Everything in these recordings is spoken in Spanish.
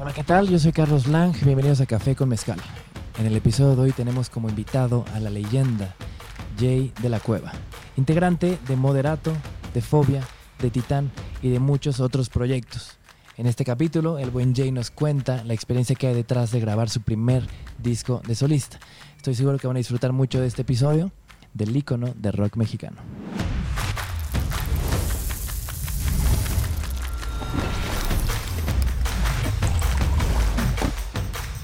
Hola, ¿qué tal? Yo soy Carlos Lang, bienvenidos a Café con Mezcal. En el episodio de hoy tenemos como invitado a la leyenda Jay de la Cueva, integrante de Moderato, de Fobia, de Titán y de muchos otros proyectos. En este capítulo, el buen Jay nos cuenta la experiencia que hay detrás de grabar su primer disco de solista. Estoy seguro que van a disfrutar mucho de este episodio del ícono de rock mexicano.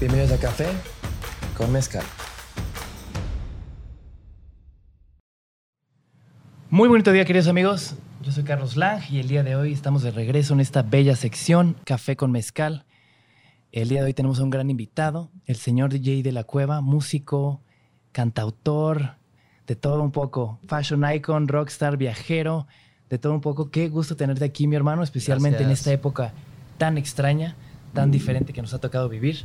Bienvenidos a Café con Mezcal. Muy bonito día, queridos amigos. Yo soy Carlos Lang y el día de hoy estamos de regreso en esta bella sección Café con Mezcal. El día de hoy tenemos a un gran invitado, el señor DJ de la Cueva, músico, cantautor, de todo un poco, fashion icon, rockstar, viajero, de todo un poco. Qué gusto tenerte aquí, mi hermano, especialmente en esta época tan extraña, tan diferente que nos ha tocado vivir.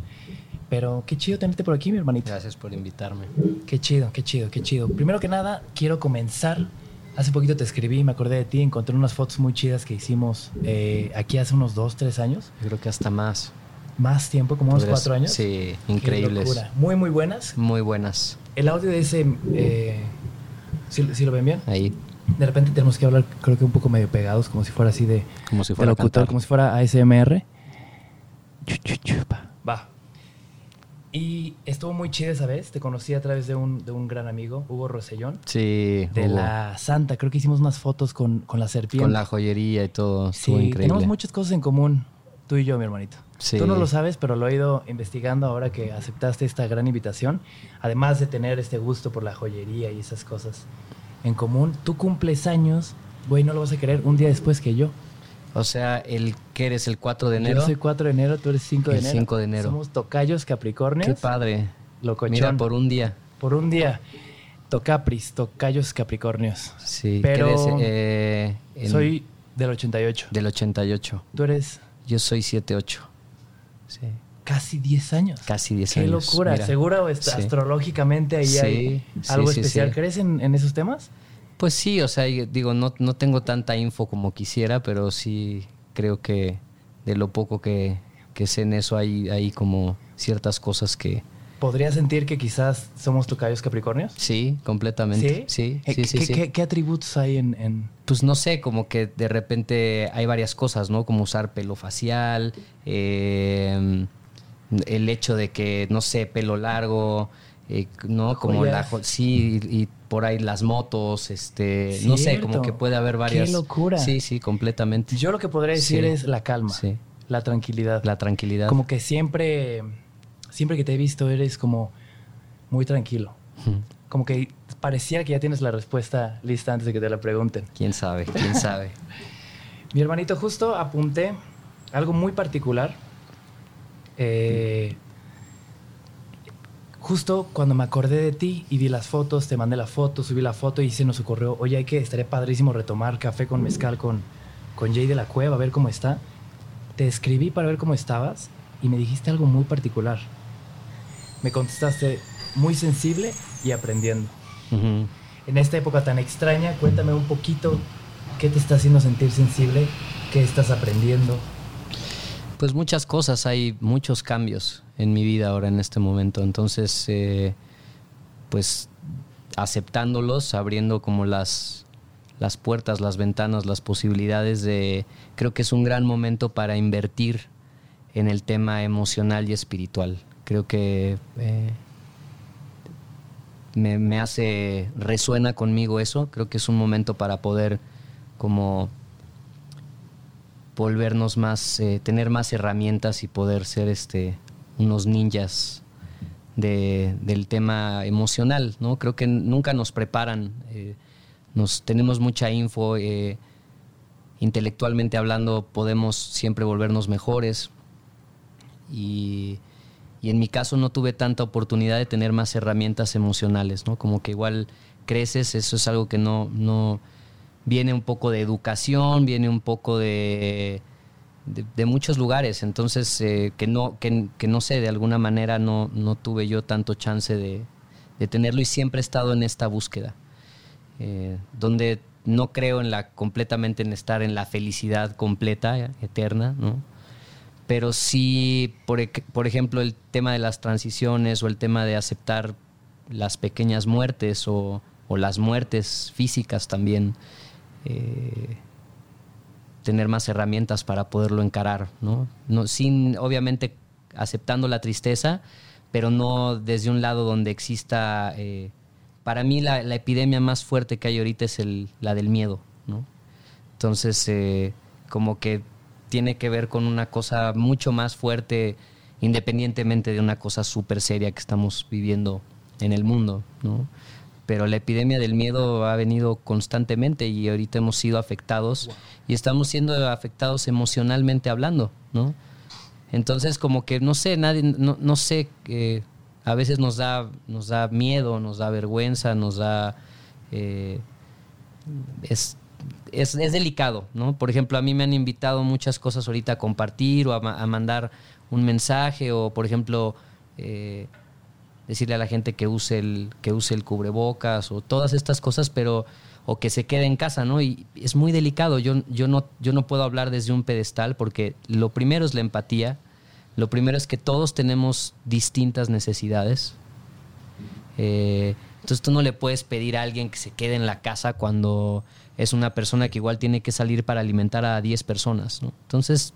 Pero qué chido tenerte por aquí, mi hermanito. Gracias por invitarme. Qué chido, qué chido, qué chido. Primero que nada, quiero comenzar. Hace poquito te escribí, me acordé de ti, encontré unas fotos muy chidas que hicimos eh, aquí hace unos dos, tres años. Yo creo que hasta más. Más tiempo, como unos Podrías- cuatro años. Sí, increíbles. Muy, muy buenas. Muy buenas. El audio de ese, eh, ¿sí, sí lo ven bien? Ahí, De repente tenemos que hablar, creo que un poco medio pegados, como si fuera así de, como si de fuera a locutor, como si fuera ASMR. Va. Y estuvo muy chido esa vez. Te conocí a través de un, de un gran amigo, Hugo Rosellón, Sí, de la Santa. Creo que hicimos unas fotos con, con la serpiente. con la joyería y todo. sí, increíble. tenemos muchas cosas en común, tú y yo, mi hermanito. Sí. Tú no lo sabes, pero lo he ido investigando ahora que aceptaste esta gran invitación. Además de tener este gusto por la joyería y esas cosas en común, tú cumples años, güey, no lo vas a querer, un día después que yo. O sea, el que eres el 4 de enero. Yo soy 4 de enero, tú eres 5 de El enero. 5 de enero. Somos tocayos capricornios. Qué padre. Locochón. Mira, por un día. Por un día. Tocapris, tocayos capricornios. Sí. Pero ¿qué eres? Eh, el- Soy del 88. del 88. Tú eres Yo soy 78. Sí. casi 10 años. Casi 10 Qué años. locura. Mira. Seguro Sí. astrológicamente ahí Sí, hay sí, algo sí, especial. sí. ¿Crees en, en esos temas? Pues sí, o sea, digo, no, no tengo tanta info como quisiera, pero sí creo que de lo poco que, que sé en eso hay, hay como ciertas cosas que... ¿Podría sentir que quizás somos tocayos capricornios? Sí, completamente. Sí, Eh, sí, sí. ¿qué, sí. qué- qué atributos hay en, en- Pues no sé, como que de repente hay varias cosas, ¿no? Como usar pelo facial, eh, el hecho de que, no sé, pelo largo, eh, ¿no? Como la... Joyas. Sí, y, y por ahí las motos, este... No sé, como que puede haber Qué varias... locura. Sí, sí, completamente. Yo lo que podría decir Sí. es la calma, Sí. la tranquilidad. La tranquilidad. Como que siempre, siempre que te he visto eres como muy tranquilo. Como que pareciera que ya tienes la respuesta lista antes de que te la pregunten. ¿Quién sabe? ¿Quién sabe? Mi hermanito, justo apunté algo muy particular. Eh, justo cuando me acordé de ti y vi las fotos, te mandé la foto, subí la foto y se nos ocurrió, oye, hay que, estaría padrísimo retomar café con mezcal con, con Jay de la Cueva, a ver cómo está. Te escribí para ver cómo estabas y me dijiste algo muy particular. Me contestaste muy sensible y aprendiendo. En esta época tan extraña, cuéntame un poquito qué te está haciendo sentir sensible, qué estás aprendiendo. Pues muchas cosas, hay muchos cambios en mi vida ahora en este momento. Entonces, eh, pues aceptándolos, abriendo como las, las puertas, las ventanas, las posibilidades de... Creo que es un gran momento para invertir en el tema emocional y espiritual. Creo que eh, me, me hace, resuena conmigo eso. Creo que es un momento para poder como volvernos más, eh, tener más herramientas y poder ser este, unos ninjas de- del tema emocional, ¿no? Creo que nunca nos preparan, eh, nos, tenemos mucha info, eh, intelectualmente hablando podemos siempre volvernos mejores y, y en mi caso no tuve tanta oportunidad de tener más herramientas emocionales, ¿no? Como que igual creces, eso es algo que no, no viene un poco de educación, viene un poco de, de, muchos lugares, entonces eh, que, no, que, no sé, de alguna manera no, no tuve yo tanto chance de, de tenerlo y siempre he estado en esta búsqueda, eh, donde no creo en la completamente en estar en la felicidad completa, eterna, ¿no? pero sí, por, por ejemplo, el tema de las transiciones o el tema de aceptar las pequeñas muertes o, las muertes físicas también, eh, tener más herramientas para poderlo encarar, ¿no? no sin, obviamente, aceptando la tristeza, pero no desde un lado donde exista... Eh, para mí la, epidemia más fuerte que hay ahorita es la del miedo, ¿no? Entonces, eh, como que tiene que ver con una cosa mucho más fuerte, independientemente de una cosa súper seria que estamos viviendo en el mundo, ¿no? Pero la epidemia del miedo ha venido constantemente y ahorita hemos sido afectados y estamos siendo afectados emocionalmente hablando, ¿no? Entonces, como que no sé, nadie, no, no sé, eh, a veces nos da, nos da miedo, nos da vergüenza, nos da. Eh, es, es, delicado, ¿no? Por ejemplo, a mí me han invitado muchas cosas ahorita a compartir o a, mandar un mensaje o, por ejemplo, eh, decirle a la gente que use el que use el cubrebocas o todas estas cosas, pero o que se quede en casa, ¿no? Y es muy delicado. Yo, yo, no, yo no puedo hablar desde un pedestal porque lo primero es la empatía. Lo primero es que todos tenemos distintas necesidades. Eh, entonces tú no le puedes pedir a alguien que se quede en la casa cuando es una persona que igual tiene que salir para alimentar a 10 personas, ¿no? Entonces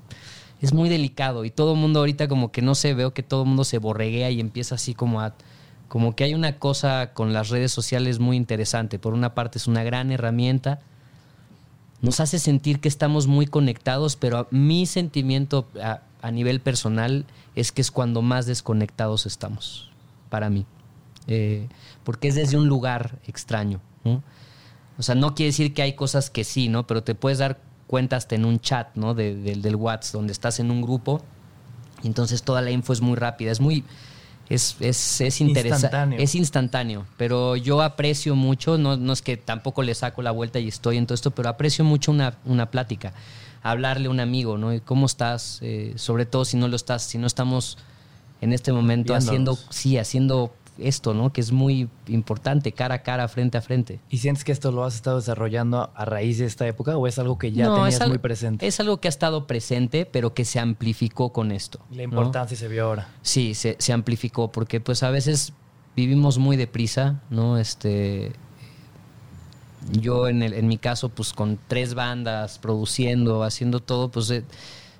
es muy delicado y todo el mundo ahorita como que no sé, veo que todo el mundo se borreguea y empieza así como a... Como que hay una cosa con las redes sociales muy interesante. Por una parte es una gran herramienta, nos hace sentir que estamos muy conectados, pero mi sentimiento a, nivel personal es que es cuando más desconectados estamos, para mí. Eh, porque es desde un lugar extraño. O sea, no quiere decir que hay cosas que sí, ¿no? Pero te puedes dar cuenta hasta en un chat, ¿no? del WhatsApp, donde estás en un grupo. Y entonces toda la info es muy rápida, es muy... Es, es, es interesante. Es instantáneo, pero yo aprecio mucho, no, no es que tampoco le saco la vuelta y estoy en todo esto, pero aprecio mucho una, una plática. Hablarle a un amigo, ¿no? ¿Cómo estás? Eh, sobre todo si no lo estás, si no estamos en este momento haciendo, sí, haciendo esto, ¿no? Que es muy importante, cara a cara, frente a frente. ¿Y sientes que esto lo has estado desarrollando a raíz de esta época o es algo que ya tenías muy presente? Es algo que ha estado presente, pero que se amplificó con esto. La importancia se vio ahora. Sí, se, amplificó, porque pues a veces vivimos muy deprisa, ¿no? Este. Yo en, el, en mi caso, pues con tres bandas, produciendo, haciendo todo, pues eh,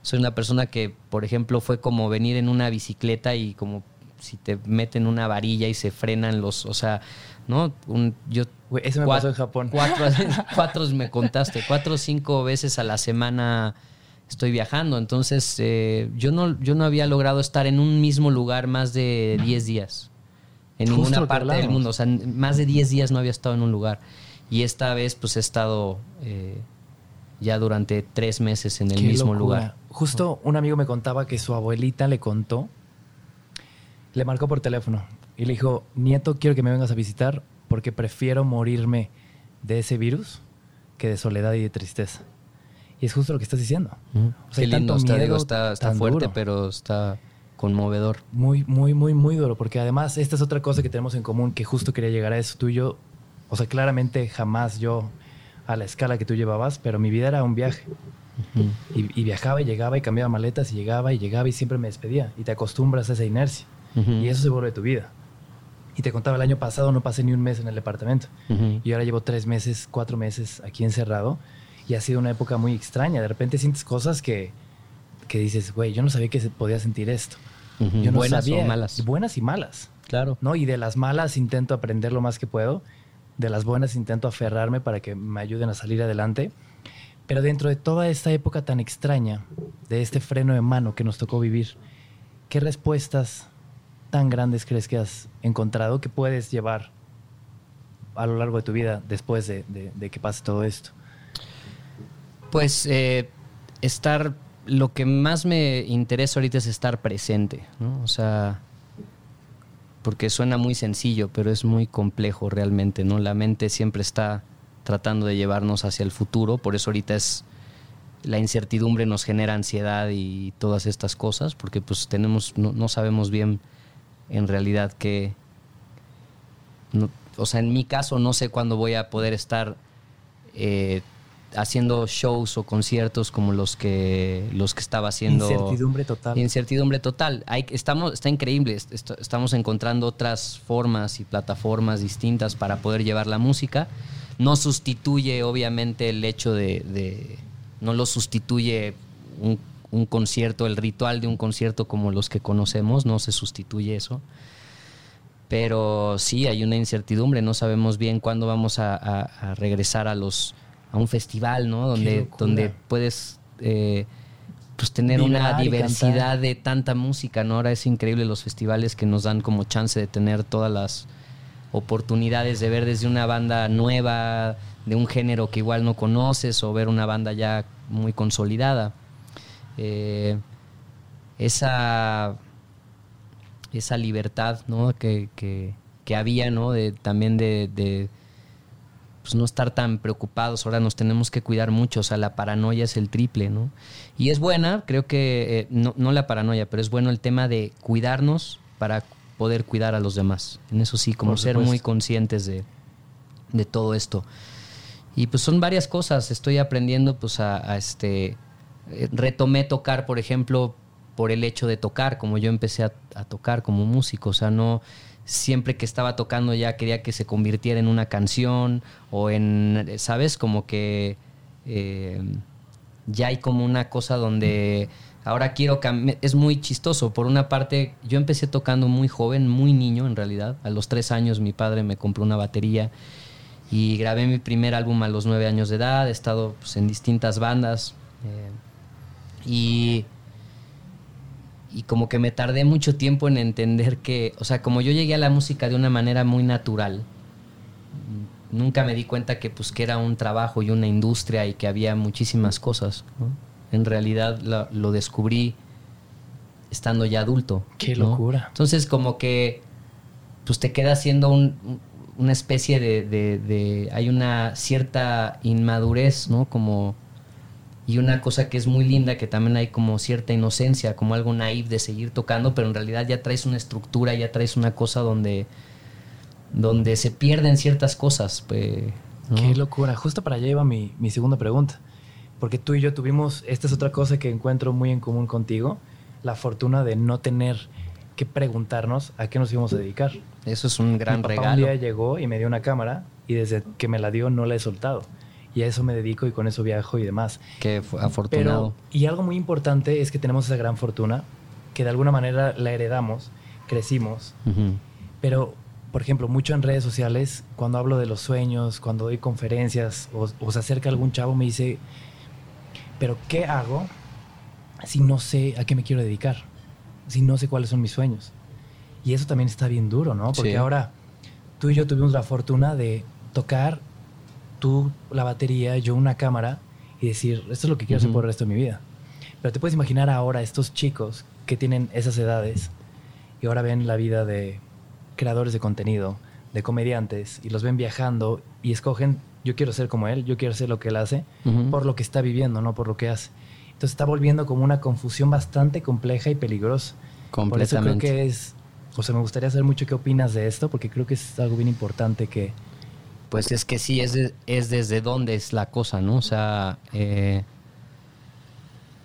soy una persona que, por ejemplo, fue como venir en una bicicleta y como si te meten una varilla y se frenan los, o sea, ¿no? Un, yo, eso me pasó en Japón. Cuatro, cuatro, me contaste, cuatro o cinco veces a la semana estoy viajando. Entonces, eh, yo, no, yo no había logrado estar en un mismo lugar más de diez días. En ninguna parte del mundo. O sea, más de diez días no había estado en un lugar. Y esta vez, pues he estado eh, ya durante tres meses en el mismo lugar. Justo un amigo me contaba que su abuelita le contó le marcó por teléfono y le dijo, nieto, quiero que me vengas a visitar porque prefiero morirme de ese virus que de soledad y de tristeza. Y es justo lo que estás diciendo. O sea, lindo, está, está, fuerte, pero está conmovedor. Muy, muy, muy, muy duro, porque además esta es otra cosa que tenemos en común, que justo quería llegar a eso. Tú y yo, o sea, claramente jamás yo a la escala que tú llevabas, pero mi vida era un viaje. y, y, viajaba y llegaba y cambiaba maletas y llegaba y llegaba y siempre me despedía. Y te acostumbras a esa inercia. Y eso se vuelve tu vida. Y te contaba, el año pasado no pasé ni un mes en el departamento. Y ahora llevo tres meses, cuatro meses aquí encerrado. Y ha sido una época muy extraña. De repente sientes cosas que, que dices, güey, yo no sabía que se podía sentir esto. yo no buenas o malas. Buenas y malas. Claro. ¿no? Y de las malas intento aprender lo más que puedo. De las buenas intento aferrarme para que me ayuden a salir adelante. Pero dentro de toda esta época tan extraña, de este freno de mano que nos tocó vivir, ¿qué respuestas tan grandes crees que has encontrado que puedes llevar a lo largo de tu vida después de, que pase todo esto? Pues eh, estar, lo que más me interesa ahorita es estar presente. O sea, porque suena muy sencillo, pero es muy complejo realmente, ¿no? La mente siempre está tratando de llevarnos hacia el futuro, por eso ahorita es la incertidumbre nos genera ansiedad y todas estas cosas, porque pues tenemos, no sabemos bien en realidad que, o sea, en mi caso no sé cuándo voy a poder estar eh, haciendo shows o conciertos como los que los que estaba haciendo. Incertidumbre total. Incertidumbre total. Hay, estamos, está increíble. estamos encontrando otras formas y plataformas distintas para poder llevar la música. No sustituye, obviamente, el hecho de. no lo sustituye un, un concierto, el ritual de un concierto como los que conocemos, no se sustituye eso pero sí hay una incertidumbre, no sabemos bien cuándo vamos a, regresar a los a un festival, ¿no? Donde, donde puedes eh, pues tener una diversidad de tanta música, ¿no? Ahora es increíble los festivales que nos dan como chance de tener todas las oportunidades de ver desde una banda nueva, de un género que igual no conoces, o ver una banda ya muy consolidada. Eh, esa esa libertad ¿no? que, que, había, ¿no? De, también de, pues, no estar tan preocupados. Ahora nos tenemos que cuidar mucho, o sea, la paranoia es el triple, ¿no? Y es buena, creo que, eh, no, no la paranoia, pero es bueno el tema de cuidarnos para poder cuidar a los demás. En eso sí, como ser muy conscientes de, de, todo esto. Y pues son varias cosas. Estoy aprendiendo pues a, a este... Eh, retomé tocar, por ejemplo, por el hecho de tocar, como yo empecé a, tocar como músico, o sea, no siempre que estaba tocando ya quería que se convirtiera en una canción o en, ¿sabes? Como que eh, ya hay como una cosa donde ahora quiero cambiar, es muy chistoso, por una parte yo empecé tocando muy joven, muy niño en realidad, a los tres años mi padre me compró una batería y grabé mi primer álbum a los nueve años de edad, he estado pues, en distintas bandas eh, y y como que me tardé mucho tiempo en entender que, o sea, como yo llegué a la música de una manera muy natural, nunca me di cuenta que pues que era un trabajo y una industria y que había muchísimas cosas. En realidad lo, descubrí estando ya adulto. Qué locura. Entonces como que pues te queda siendo una especie de, de, hay una cierta inmadurez, ¿no? Como y una cosa que es muy linda, que también hay como cierta inocencia, como algo naive de seguir tocando, pero en realidad ya traes una estructura, ya traes una cosa donde, donde se pierden ciertas cosas. Pues, Qué locura. Justo para allá iba mi, mi segunda pregunta. Porque tú y yo tuvimos, esta es otra cosa que encuentro muy en común contigo, la fortuna de no tener que preguntarnos a qué nos íbamos a dedicar. Eso es un gran mi regalo. Un día llegó y me dio una cámara y desde que me la dio no la he soltado y a eso me dedico y con eso viajo y demás. Qué afortunado. y algo muy importante es que tenemos esa gran fortuna, que de alguna manera la heredamos, crecimos, pero, por ejemplo, mucho en redes sociales, cuando hablo de los sueños, cuando doy conferencias o, se acerca algún chavo, me dice, pero ¿qué hago si no sé a qué me quiero dedicar? Si no sé cuáles son mis sueños. Y eso también está bien duro, ¿no? Porque ahora tú y yo tuvimos la fortuna de tocar tú la batería, yo una cámara y decir, esto es lo que quiero hacer por el resto de mi vida. Pero te puedes imaginar ahora estos chicos que tienen esas edades y ahora ven la vida de creadores de contenido, de comediantes, y los ven viajando y escogen, yo quiero ser como él, yo quiero hacer lo que él hace, por lo que está viviendo, no por lo que hace. Entonces está volviendo como una confusión bastante compleja y peligrosa. Por eso creo que es, o sea, me gustaría saber mucho qué opinas de esto, porque creo que es algo bien importante que, pues es que sí, es, es desde dónde es la cosa, ¿no? O sea, eh,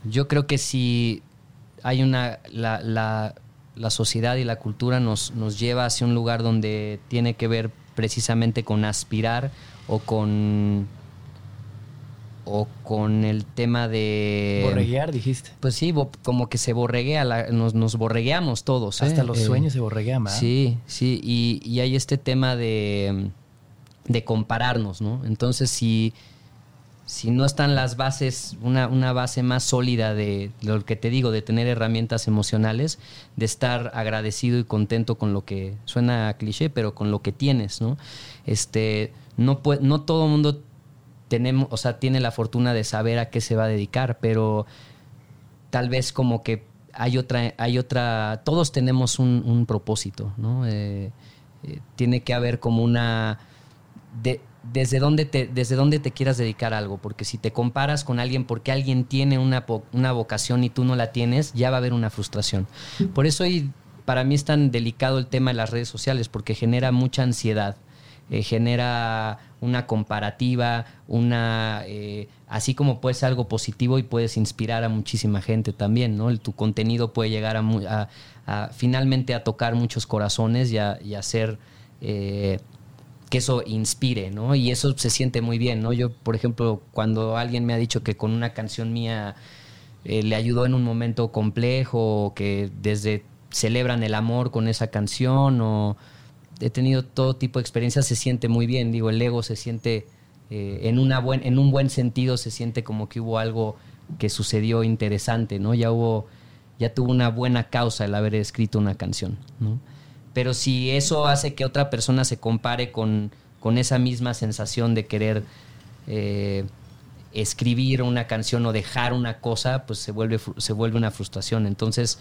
yo creo que si hay una, la, la, la, sociedad y la cultura nos, nos lleva hacia un lugar donde tiene que ver precisamente con aspirar o con o con el tema de... Borreguear, dijiste. Pues sí, como que se borreguea, nos, nos borregueamos todos. Hasta ¿eh? los sueños se borreguean, ¿verdad? Sí, sí, y, y, hay este tema de de compararnos, ¿no? Entonces, si, si no están las bases, una, una, base más sólida de lo que te digo, de tener herramientas emocionales, de estar agradecido y contento con lo que suena cliché, pero con lo que tienes, ¿no? Este, no, no todo el mundo tenemos, o sea, tiene la fortuna de saber a qué se va a dedicar, pero tal vez como que hay otra, hay otra, todos tenemos un, propósito, ¿no? Eh, eh, tiene que haber como una desde dónde, te, desde dónde te quieras dedicar algo, porque si te comparas con alguien porque alguien tiene una, una vocación y tú no la tienes, ya va a haber una frustración. Por eso para mí es tan delicado el tema de las redes sociales, porque genera mucha ansiedad, eh, genera una comparativa, una eh, así como puede ser algo positivo y puedes inspirar a muchísima gente también, ¿no? tu contenido puede llegar a, finalmente a tocar muchos corazones y a, hacer eh, que eso inspire, ¿no? Y eso se siente muy bien, ¿no? Yo, por ejemplo, cuando alguien me ha dicho que con una canción mía le ayudó en un momento complejo, que desde celebran el amor con esa canción o he tenido todo tipo de experiencias, se siente muy bien, digo, el ego se siente eh, en, una buen, en un buen sentido, se siente como que hubo algo que sucedió interesante, ¿no? Ya hubo, ya tuvo una buena causa el haber escrito una canción, ¿no? Pero si eso hace que otra persona se compare con, con esa misma sensación de querer eh, escribir una canción o dejar una cosa, pues se vuelve, se vuelve una frustración. Entonces,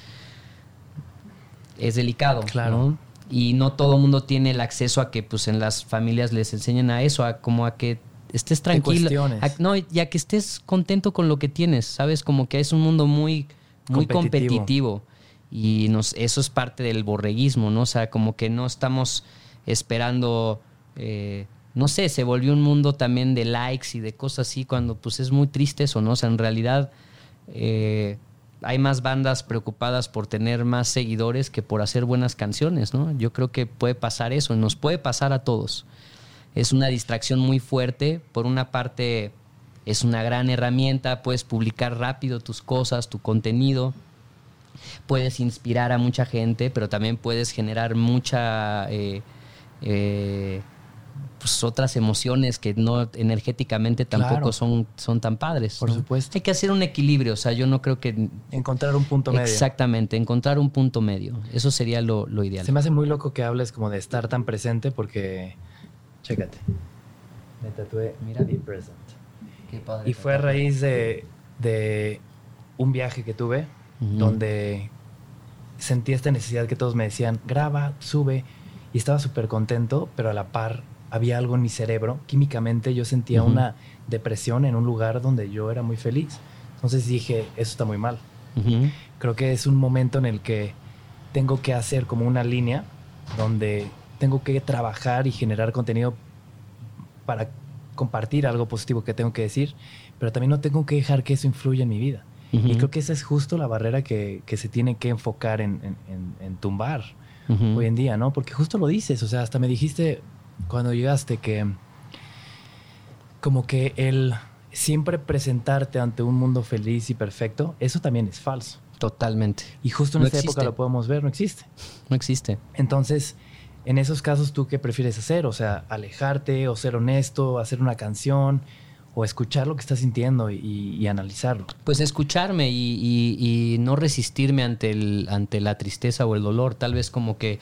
es delicado. Claro. Y no todo el mundo tiene el acceso a que pues en las familias les enseñen a eso, a como a que estés tranquilo. A, no, ya que estés contento con lo que tienes, ¿sabes? Como que es un mundo muy, muy competitivo. Y nos, eso es parte del borreguismo, ¿no? O sea, como que no estamos esperando, eh, no sé, se volvió un mundo también de likes y de cosas así, cuando pues es muy triste eso, ¿no? O sea, en realidad eh, hay más bandas preocupadas por tener más seguidores que por hacer buenas canciones, ¿no? Yo creo que puede pasar eso, nos puede pasar a todos. Es una distracción muy fuerte. Por una parte, es una gran herramienta, puedes publicar rápido tus cosas, tu contenido, puedes inspirar a mucha gente, pero también puedes generar mucha... Eh, eh, pues, otras emociones que no energéticamente tampoco son, son tan padres. Por supuesto. Hay que hacer un equilibrio, o sea, yo no creo que... Encontrar un punto medio. Exactamente, encontrar un punto medio. Eso sería lo, ideal. Se me hace muy loco que hables como de estar tan presente porque, chécate, me tatué, mira, be present. Qué padre. Y fue a raíz de, de un viaje que tuve donde sentí esta necesidad que todos me decían, graba, sube, y estaba súper contento, pero a la par había algo en mi cerebro, químicamente yo sentía una depresión en un lugar donde yo era muy feliz. Entonces dije, eso está muy mal. Creo que es un momento en el que tengo que hacer como una línea donde tengo que trabajar y generar contenido para compartir algo positivo que tengo que decir, pero también no tengo que dejar que eso influya en mi vida. Y creo que esa es justo la barrera que, se tiene que enfocar en, tumbar hoy en día, ¿no? Porque justo lo dices, o sea, hasta me dijiste cuando llegaste que como que el siempre presentarte ante un mundo feliz y perfecto, eso también es falso. Totalmente. Y justo en esta época lo podemos ver, no existe. No existe. Entonces, en esos casos, ¿tú qué prefieres hacer? O sea, alejarte o ser honesto, hacer una canción o escuchar lo que estás sintiendo y, analizarlo. Pues escucharme y, y, no resistirme ante, el, ante la tristeza o el dolor. Tal vez como que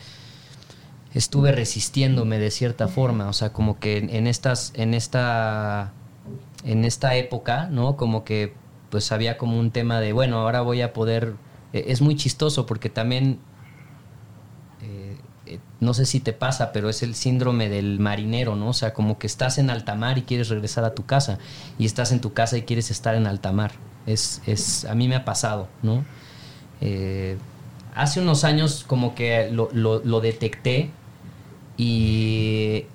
estuve resistiéndome de cierta forma, o sea, como que en estas, en esta, en esta época, ¿no? Como que pues había como un tema de, bueno, ahora voy a poder, e, es muy chistoso porque también, no sé si te pasa, pero es el síndrome del marinero, ¿no? O sea, como que estás en alta mar y quieres regresar a tu casa, y estás en tu casa y quieres estar en alta mar. Es, es, a mí me ha pasado, ¿no? Eh, hace unos años como que lo, lo detecté y,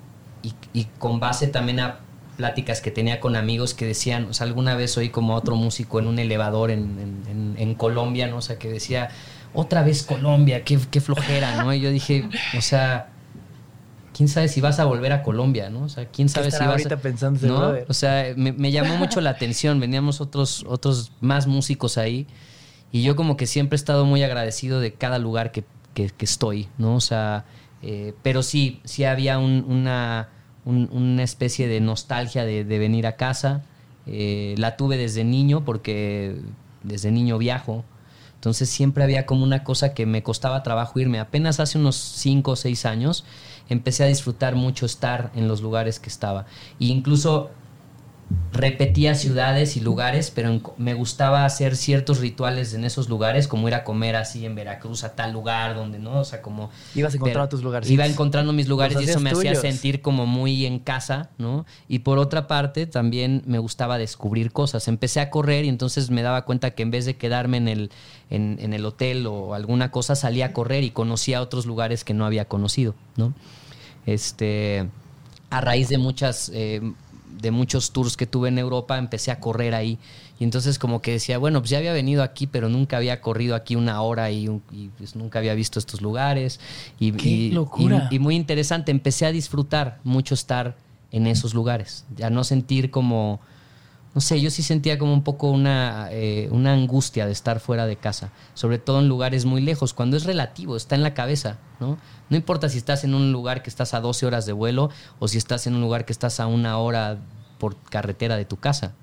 y, con base también a pláticas que tenía con amigos que decían, o sea, alguna vez oí como otro músico en un elevador en, en, Colombia, ¿no? O sea, que decía, otra vez Colombia, qué, qué, flojera, ¿no? Y yo dije, o sea, quién sabe si vas a volver a Colombia, ¿no? O sea, quién sabe si vas ahorita pensando ¿no? O sea, me, me, llamó mucho la atención, veníamos otros, otros más músicos ahí y yo como que siempre he estado muy agradecido de cada lugar que, que, que estoy, ¿no? O sea, eh, pero sí, sí había una, una, especie de nostalgia de, venir a casa. Eh, la tuve desde niño porque desde niño viajo. Entonces siempre había como una cosa que me costaba trabajo irme. Apenas hace unos 5 o 6 años empecé a disfrutar mucho estar en los lugares que estaba. E incluso repetía ciudades y lugares, pero me gustaba hacer ciertos rituales en esos lugares, como ir a comer así en Veracruz a tal lugar donde no, o sea, como ibas encontrando tus lugares. Iba encontrando mis lugares y eso me hacía sentir como muy en casa, ¿no? Y por otra parte, también me gustaba descubrir cosas. Empecé a correr y entonces me daba cuenta que en vez de quedarme en el en, en el hotel o alguna cosa, salía a correr y conocía otros lugares que no había conocido, ¿no? Este a raíz de muchas... Eh, de muchos tours que tuve en Europa, empecé a correr ahí. Y entonces como que decía, bueno, pues ya había venido aquí, pero nunca había corrido aquí una hora y, pues nunca había visto estos lugares. Y, ¡Qué locura! Y, muy interesante, empecé a disfrutar mucho estar en esos lugares, a no sentir como no sé, yo sí sentía como un poco una, eh, una angustia de estar fuera de casa, sobre todo en lugares muy lejos, cuando es relativo, está en la cabeza, ¿no? No importa si estás en un lugar que estás a 12 horas de vuelo o si estás en un lugar que estás a una hora por carretera de tu casa,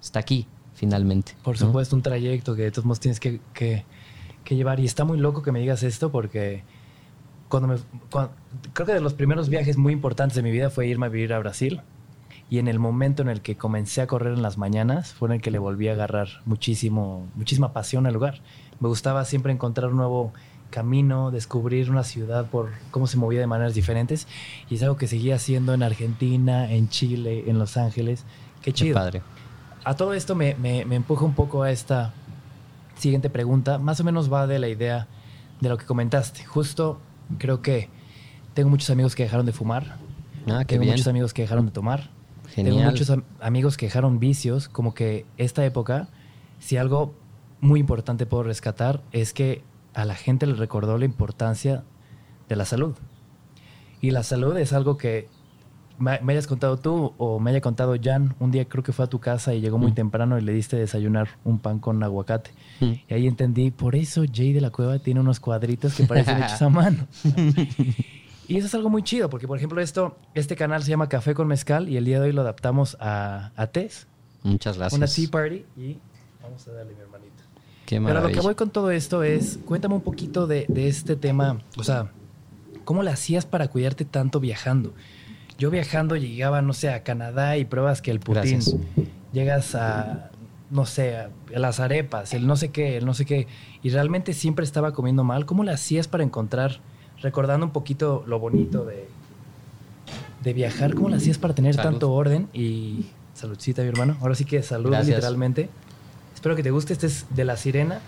está aquí, finalmente. Por supuesto, un trayecto que de todos modos tienes que, que, llevar. Y está muy loco que me digas esto porque cuando me, creo que de los primeros viajes muy importantes de mi vida fue irme a vivir a Brasil y en el momento en el que comencé a correr en las mañanas fue en el que le volví a agarrar muchísimo, muchísima pasión al lugar. Me gustaba siempre encontrar un nuevo camino, descubrir una ciudad por cómo se movía de maneras diferentes y es algo que seguía haciendo en Argentina, en Chile, en Los Ángeles. Qué chido. padre. A todo esto me, me, me empuja un poco a esta siguiente pregunta. Más o menos va de la idea de lo que comentaste. Justo creo que tengo muchos amigos que dejaron de fumar. Ah, tengo muchos amigos que dejaron de tomar tengo muchos amigos que dejaron vicios, como que esta época, si algo muy importante puedo rescatar es que a la gente le recordó la importancia de la salud. Y la salud es algo que me, hayas contado tú o me haya contado Jan. Un día creo que fue a tu casa y llegó muy mm. temprano y le diste desayunar un pan con aguacate. Mm. Y ahí entendí, por eso Jay de la Cueva tiene unos cuadritos que parecen hechos a mano. Y eso es algo muy chido, porque por ejemplo esto, este canal se llama Café con Mezcal y el día de hoy lo adaptamos a, a Tess. Muchas gracias. Una tea party y vamos a darle mi hermanito. Qué Pero lo que voy con todo esto es, cuéntame un poquito de, de este tema, o sea, ¿cómo lo hacías para cuidarte tanto viajando? Yo viajando llegaba, no sé, a Canadá y pruebas que el Putin, llegas a, no sé, a las arepas, el no sé qué, el no sé qué, y realmente siempre estaba comiendo mal. ¿Cómo lo hacías para encontrar recordando un poquito lo bonito de, de viajar, ¿cómo lo hacías para tener tanto orden? Y saludcita, mi hermano. Ahora sí que salud, literalmente. Espero que te guste. Este es de la sirena,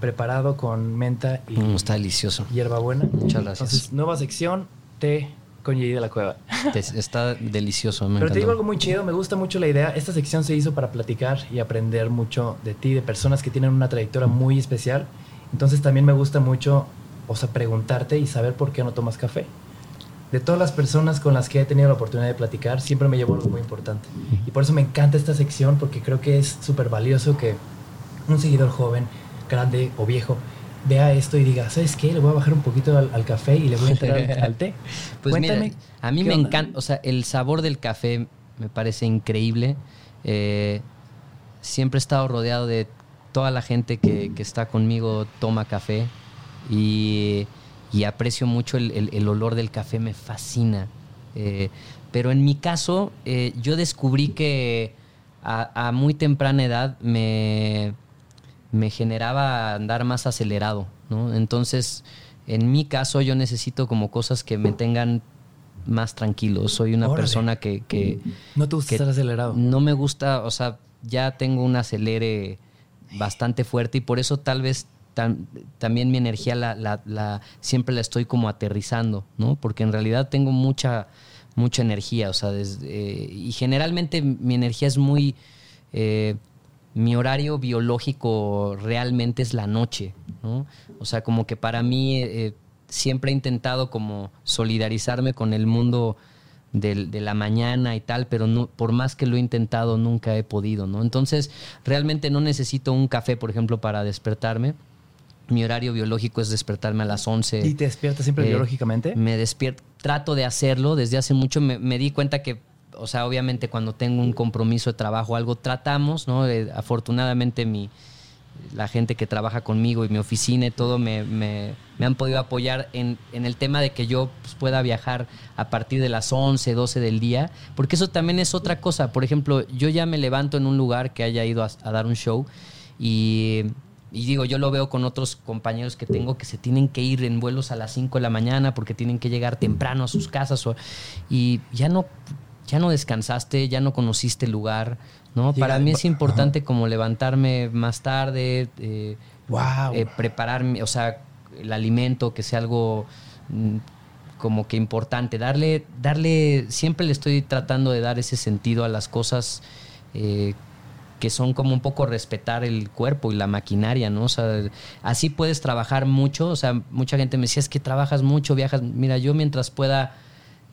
preparado con menta y. Mm, está delicioso. Hierbabuena. Muchas gracias. Entonces, nueva sección, té con Yey de la Cueva. Está delicioso. Me Pero te digo algo muy chido, me gusta mucho la idea. Esta sección se hizo para platicar y aprender mucho de ti, de personas que tienen una trayectoria muy especial. Entonces también me gusta mucho o sea, preguntarte y saber por qué no tomas café. De todas las personas con las que he tenido la oportunidad de platicar, siempre me llevo algo muy importante. Y por eso me encanta esta sección, porque creo que es súper valioso que un seguidor joven, grande o viejo, vea esto y diga, ¿sabes qué? Le voy a bajar un poquito al, café y le voy a entrar al, té. Pues Cuéntame, a mí me encanta, o sea, el sabor del café me parece increíble. Eh, siempre he estado rodeado de toda la gente que, que está conmigo, toma café y, aprecio mucho el, olor del café, me fascina. Eh, pero en mi caso, eh, yo descubrí que a, muy temprana edad me, me generaba andar más acelerado, ¿no? Entonces, en mi caso, yo necesito como cosas que me tengan más tranquilo. Soy una persona que, No te gusta estar acelerado. No me gusta, o sea, ya tengo un acelere bastante fuerte y por eso tal vez también mi energía la, siempre la estoy como aterrizando, ¿no? Porque en realidad tengo mucha, mucha energía, o sea, y generalmente mi energía es muy... Eh, mi horario biológico realmente es la noche, ¿no? O sea, como que para mí eh, siempre he intentado como solidarizarme con el mundo de, de, la mañana y tal, pero no, por más que lo he intentado, nunca he podido, ¿no? Entonces, realmente no necesito un café, por ejemplo, para despertarme mi horario biológico es despertarme a las 11. ¿Y te despiertas siempre eh, biológicamente? Me despierto, trato de hacerlo desde hace mucho. Me, di cuenta que, o sea, obviamente cuando tengo un compromiso de trabajo, algo tratamos, ¿no? Eh, afortunadamente mi, la gente que trabaja conmigo y mi oficina y todo me, me, han podido apoyar en, en, el tema de que yo pues, pueda viajar a partir de las 11, 12 del día, porque eso también es otra cosa. Por ejemplo, yo ya me levanto en un lugar que haya ido a dar un show y y digo, yo lo veo con otros compañeros que tengo que se tienen que ir en vuelos a las 5 de la mañana porque tienen que llegar temprano a sus casas y ya no, ya no descansaste, ya no conociste el lugar, ¿no? Para mí es importante como levantarme más tarde, wow. Eh, eh, prepararme, o sea, el alimento, que sea algo mm, como que importante, darle, darle, siempre le estoy tratando de dar ese sentido a las cosas eh, que son como un poco respetar el cuerpo y la maquinaria, ¿no? O sea, así puedes trabajar mucho, o sea, mucha gente me decía, es que trabajas mucho, viajas, mira, yo mientras pueda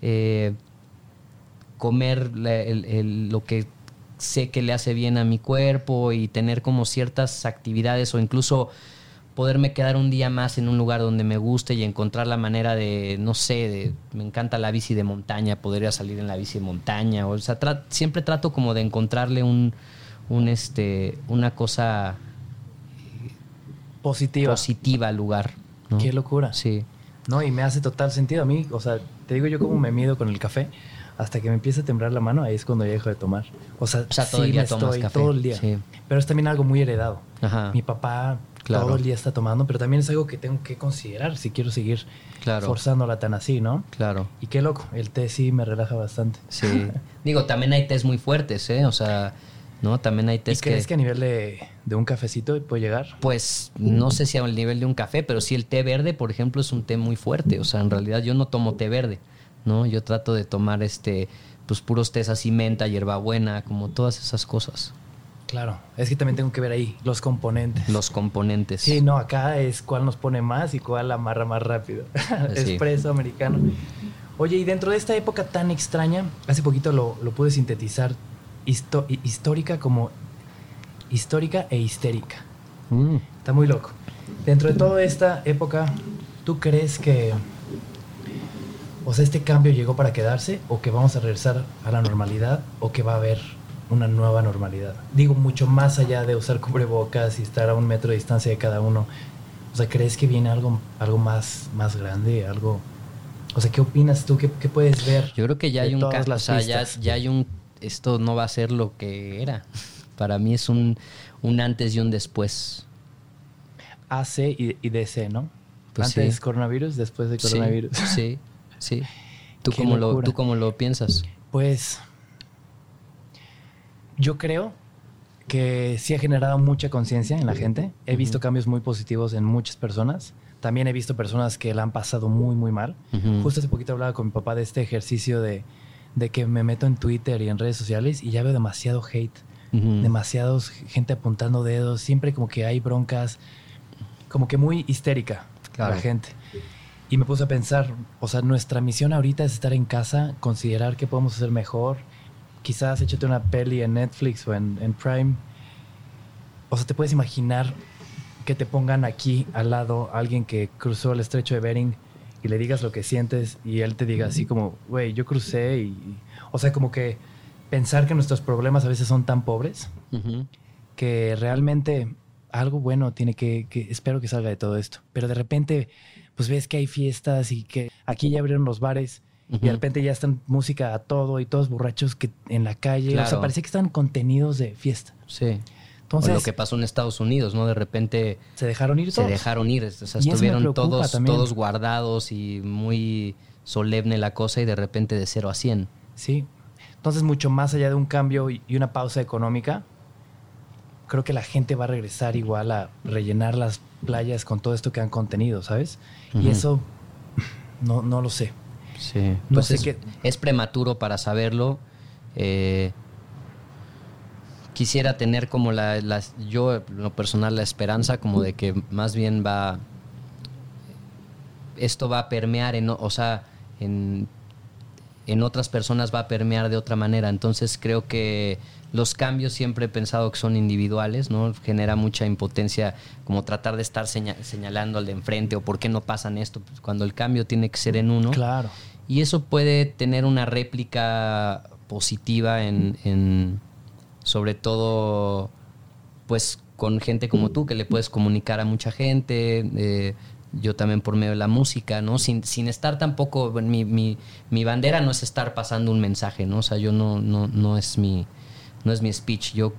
eh, comer lo que sé que le hace bien a mi cuerpo y tener como ciertas actividades o incluso poderme quedar un día más en un lugar donde me guste y encontrar la manera de, no sé, de, me encanta la bici de montaña, podría salir en la bici de montaña, o, sea, siempre trato como de encontrarle un, un este, una cosa positiva, positiva al lugar. Qué locura. Sí. No, y me hace total sentido a mí, o sea, te digo yo cómo me mido con el café hasta que me empieza a temblar la mano, ahí es cuando ya dejo de tomar. O sea, todo el día tomas café. Todo el día. Pero es también algo muy heredado. Mi papá todo el día está tomando, pero también es algo que tengo que considerar si quiero seguir forzándola tan así, ¿no? Claro. Y qué loco, el té sí me relaja bastante. Sí. Digo, también hay tés muy fuertes, ¿eh? O sea, ¿no? También hay tés ¿Y crees que... a nivel de, de, un cafecito puede llegar? Pues no sé si a nivel de un café, pero sí el té verde, por ejemplo, es un té muy fuerte. O sea, en realidad yo no tomo té verde, ¿no? Yo trato de tomar este, pues puros tés así, menta, hierbabuena, como todas esas cosas. Claro, es que también tengo que ver ahí los componentes. Los componentes. Sí, no, acá es cuál nos pone más y cuál amarra más rápido. Espresso americano. Oye, y dentro de esta época tan extraña, hace poquito lo, lo pude sintetizar histórica como histórica e histérica. Mm. Está muy loco. Dentro de toda esta época, ¿tú crees que, o sea, este cambio llegó para quedarse o que vamos a regresar a la normalidad o que va a haber una nueva normalidad? Digo, mucho más allá de usar cubrebocas y estar a un metro de distancia de cada uno. O sea, ¿crees que viene algo, algo más, más grande? Algo... O sea, ¿qué opinas tú? ¿Qué, puedes ver? Yo creo que ya hay un o sea, ya, ya hay un esto no va a ser lo que era. Para mí es un, un antes y un después. AC y, y DC, ¿no? Pues Antes coronavirus, después de coronavirus. Sí, sí. ¿Tú, cómo lo, ¿Tú cómo lo piensas? Pues yo creo que sí ha generado mucha conciencia en la gente. He visto cambios muy positivos en muchas personas. También he visto personas que la han pasado muy, muy mal. Justo hace poquito hablaba con mi papá de este ejercicio de de que me meto en Twitter y en redes sociales y ya veo demasiado hate, demasiados gente apuntando dedos, siempre como que hay broncas, como que muy histérica la gente. Y me puse a pensar, o sea, nuestra misión ahorita es estar en casa, considerar qué podemos hacer mejor. Quizás échate una peli en Netflix o en, en Prime. O sea, te puedes imaginar que te pongan aquí al lado alguien que cruzó el estrecho de Bering y le digas lo que sientes y él te diga así como, güey, yo crucé y, O sea, como que pensar que nuestros problemas a veces son tan pobres que realmente algo bueno tiene que, que, espero que salga de todo esto. Pero de repente, pues ves que hay fiestas y que aquí ya abrieron los bares. Y de repente ya están música a todo y todos borrachos que en la calle. O sea, parece que están contenidos de fiesta. Sí o lo que pasó en Estados Unidos, ¿no? De repente... Se dejaron ir todos. Se dejaron ir, o sea, estuvieron todos, todos guardados y muy solemne la cosa y de repente de 0 a 100. Sí. Entonces, mucho más allá de un cambio y una pausa económica, creo que la gente va a regresar igual a rellenar las playas con todo esto que han contenido, ¿sabes? Y eso no, no lo sé. Sí. No pues sé es, qué... es prematuro para saberlo. Eh, quisiera tener como la, yo, lo personal, la esperanza como de que más bien va, esto va a permear, en, o sea, en, en otras personas va a permear de otra manera. Entonces creo que los cambios siempre he pensado que son individuales, ¿no? Genera mucha impotencia como tratar de estar señalando al de enfrente o por qué no pasan esto, pues cuando el cambio tiene que ser en uno. Claro. Y eso puede tener una réplica positiva en sobre todo pues con gente como tú que le puedes comunicar a mucha gente, eh, yo también por medio de la música, ¿no? Sin, sin estar tampoco, mi, mi, mi, bandera no es estar pasando un mensaje, ¿no? O sea, yo no, no, no, es mi, no es mi speech, yo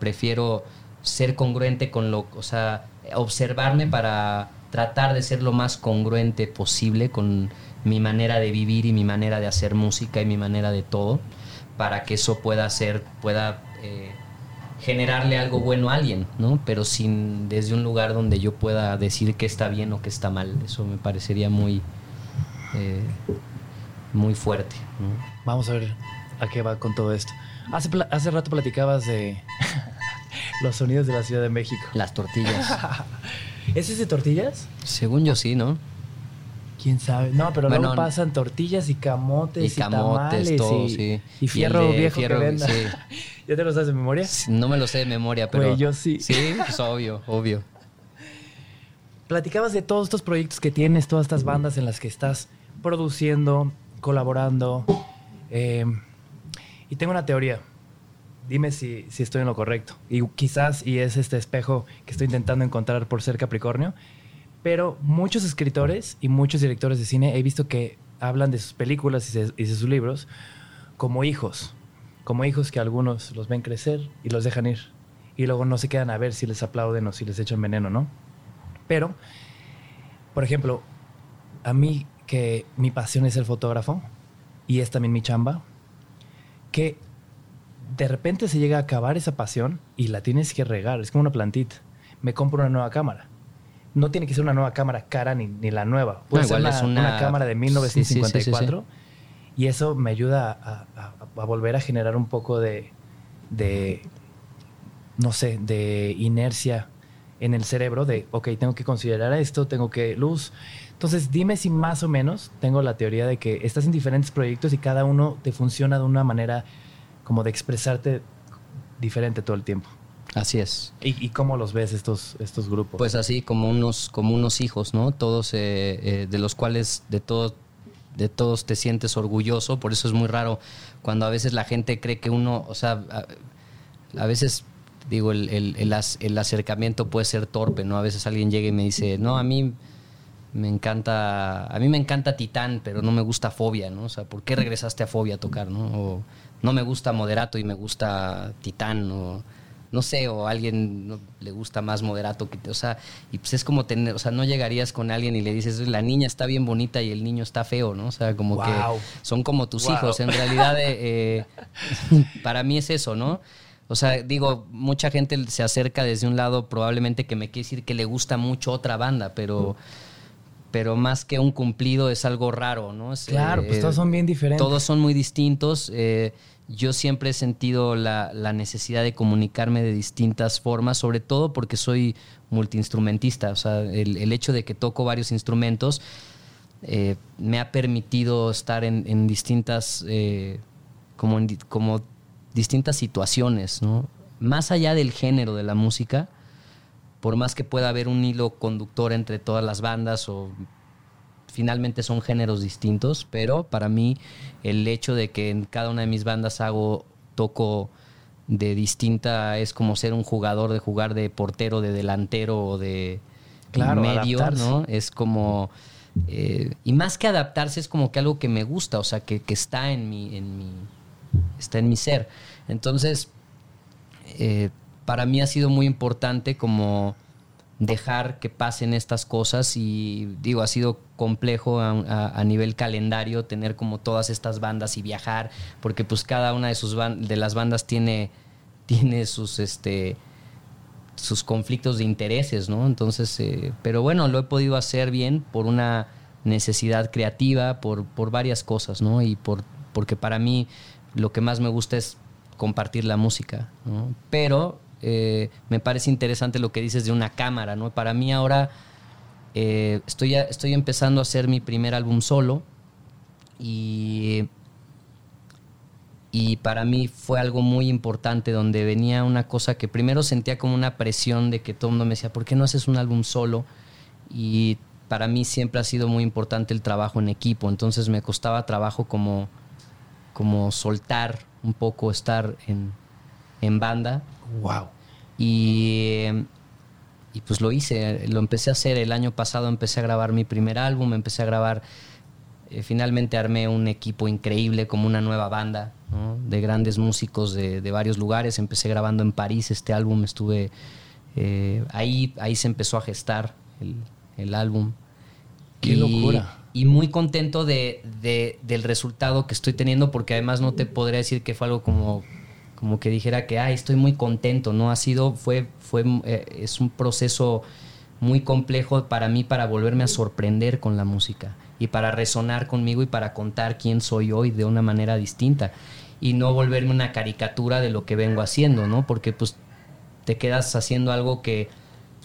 prefiero ser congruente con lo, o sea, observarme para tratar de ser lo más congruente posible con mi manera de vivir y mi manera de hacer música y mi manera de todo, para que eso pueda ser, pueda eh, generarle algo bueno a alguien, ¿no? Pero sin desde un lugar donde yo pueda decir que está bien o que está mal. Eso me parecería muy, eh, muy fuerte. Vamos a ver a qué va con todo esto. Hace, hace rato platicabas de los sonidos de la Ciudad de México. Las tortillas. ¿Es ese de tortillas? Según yo sí, ¿no? ¿Quién sabe? No, pero luego pasan tortillas y camotes y, y tamales todo, y, sí. y fierro viejo que venda. Sí. ¿Ya te lo sabes de memoria? No me lo sé de memoria, pero... Pues yo sí. Sí, pues obvio, obvio. Platicabas de todos estos proyectos que tienes, todas estas bandas en las que estás produciendo, colaborando. Eh, y tengo una teoría. Dime si, si estoy en lo correcto. Y quizás, y es este espejo que estoy intentando encontrar por ser Capricornio, pero muchos escritores y muchos directores de cine he visto que hablan de sus películas y de, sus libros como hijos, como hijos que algunos los ven crecer y los dejan ir. Y luego no se quedan a ver si les aplauden o si les echan veneno, ¿no? Pero, por ejemplo, a mí que mi pasión es el fotógrafo y es también mi chamba, que de repente se llega a acabar esa pasión y la tienes que regar, es como una plantita. Me compro una nueva cámara no tiene que ser una nueva cámara cara ni, ni la nueva. Puede ser una, cámara de 1954 y eso me ayuda a, volver a generar un poco de, de, no sé, de inercia en el cerebro de, ok, tengo que considerar esto, tengo que luz. Entonces, dime si más o menos tengo la teoría de que estás en diferentes proyectos y cada uno te funciona de una manera como de expresarte diferente todo el tiempo. Así es. ¿Y, cómo los ves estos, estos grupos? Pues así, como unos, como unos hijos, ¿no? Todos, eh, eh, de los cuales de, todo, de todos te sientes orgulloso. Por eso es muy raro cuando a veces la gente cree que uno, o sea, a, veces, digo, el, el, el, acercamiento puede ser torpe, ¿no? A veces alguien llega y me dice, no, a mí me encanta, a mí me encanta Titán, pero no me gusta Fobia, ¿no? O sea, ¿por qué regresaste a Fobia a tocar, no? O no me gusta Moderato y me gusta Titán, o no sé, o alguien le gusta más moderato, que, o sea, y pues es como tener, o sea, no llegarías con alguien y le dices, la niña está bien bonita y el niño está feo, ¿no? O sea, como que son como tus hijos, en realidad eh, eh, para mí es eso, ¿no? O sea, digo, mucha gente se acerca desde un lado probablemente que me quiere decir que le gusta mucho otra banda, pero pero más que un cumplido es algo raro, ¿no? claro, pues todos son bien diferentes. Todos son muy distintos. Eh, yo siempre he sentido la, necesidad de comunicarme de distintas formas, sobre todo porque soy multiinstrumentista. O sea, el, hecho de que toco varios instrumentos eh, me ha permitido estar en, distintas, eh, como, como distintas situaciones, ¿no? Más allá del género de la música, por más que pueda haber un hilo conductor entre todas las bandas o finalmente son géneros distintos, pero para mí el hecho de que en cada una de mis bandas hago, toco de distinta, es como ser un jugador de jugar de portero, de delantero o de medio, ¿no? Es como... Eh, y más que adaptarse es como que algo que me gusta, o sea, que, está en mi, en mi, está en mi ser. Entonces, eh, para mí ha sido muy importante como dejar que pasen estas cosas y digo, ha sido complejo a, nivel calendario tener como todas estas bandas y viajar, porque pues cada una de, sus de las bandas tiene, tiene sus, este, sus conflictos de intereses, ¿no? Entonces, eh, pero bueno, lo he podido hacer bien por una necesidad creativa, por, por varias cosas, ¿no? Y por, porque para mí lo que más me gusta es compartir la música, ¿no? Pero eh, me parece interesante lo que dices de una cámara, ¿no? Para mí ahora eh, estoy, estoy empezando a hacer mi primer álbum solo y, y para mí fue algo muy importante donde venía una cosa que primero sentía como una presión de que todo el mundo me decía, ¿por qué no haces un álbum solo? Y para mí siempre ha sido muy importante el trabajo en equipo, entonces me costaba trabajo como, como soltar un poco, estar en, en banda. Wow. Y, y pues lo hice, lo empecé a hacer el año pasado, empecé a grabar mi primer álbum, empecé a grabar, eh, finalmente armé un equipo increíble como una nueva banda de grandes músicos de, de, varios lugares, empecé grabando en París este álbum, estuve eh, ahí, ahí se empezó a gestar el, el álbum. ¡Qué locura! Y muy contento de, de, del resultado que estoy teniendo porque además no te podría decir que fue algo como como que dijera que, ay, estoy muy contento, ¿no? Ha sido, fue, fue, eh, es un proceso muy complejo para mí para volverme a sorprender con la música y para resonar conmigo y para contar quién soy hoy de una manera distinta y no volverme una caricatura de lo que vengo haciendo, ¿no? Porque pues te quedas haciendo algo que,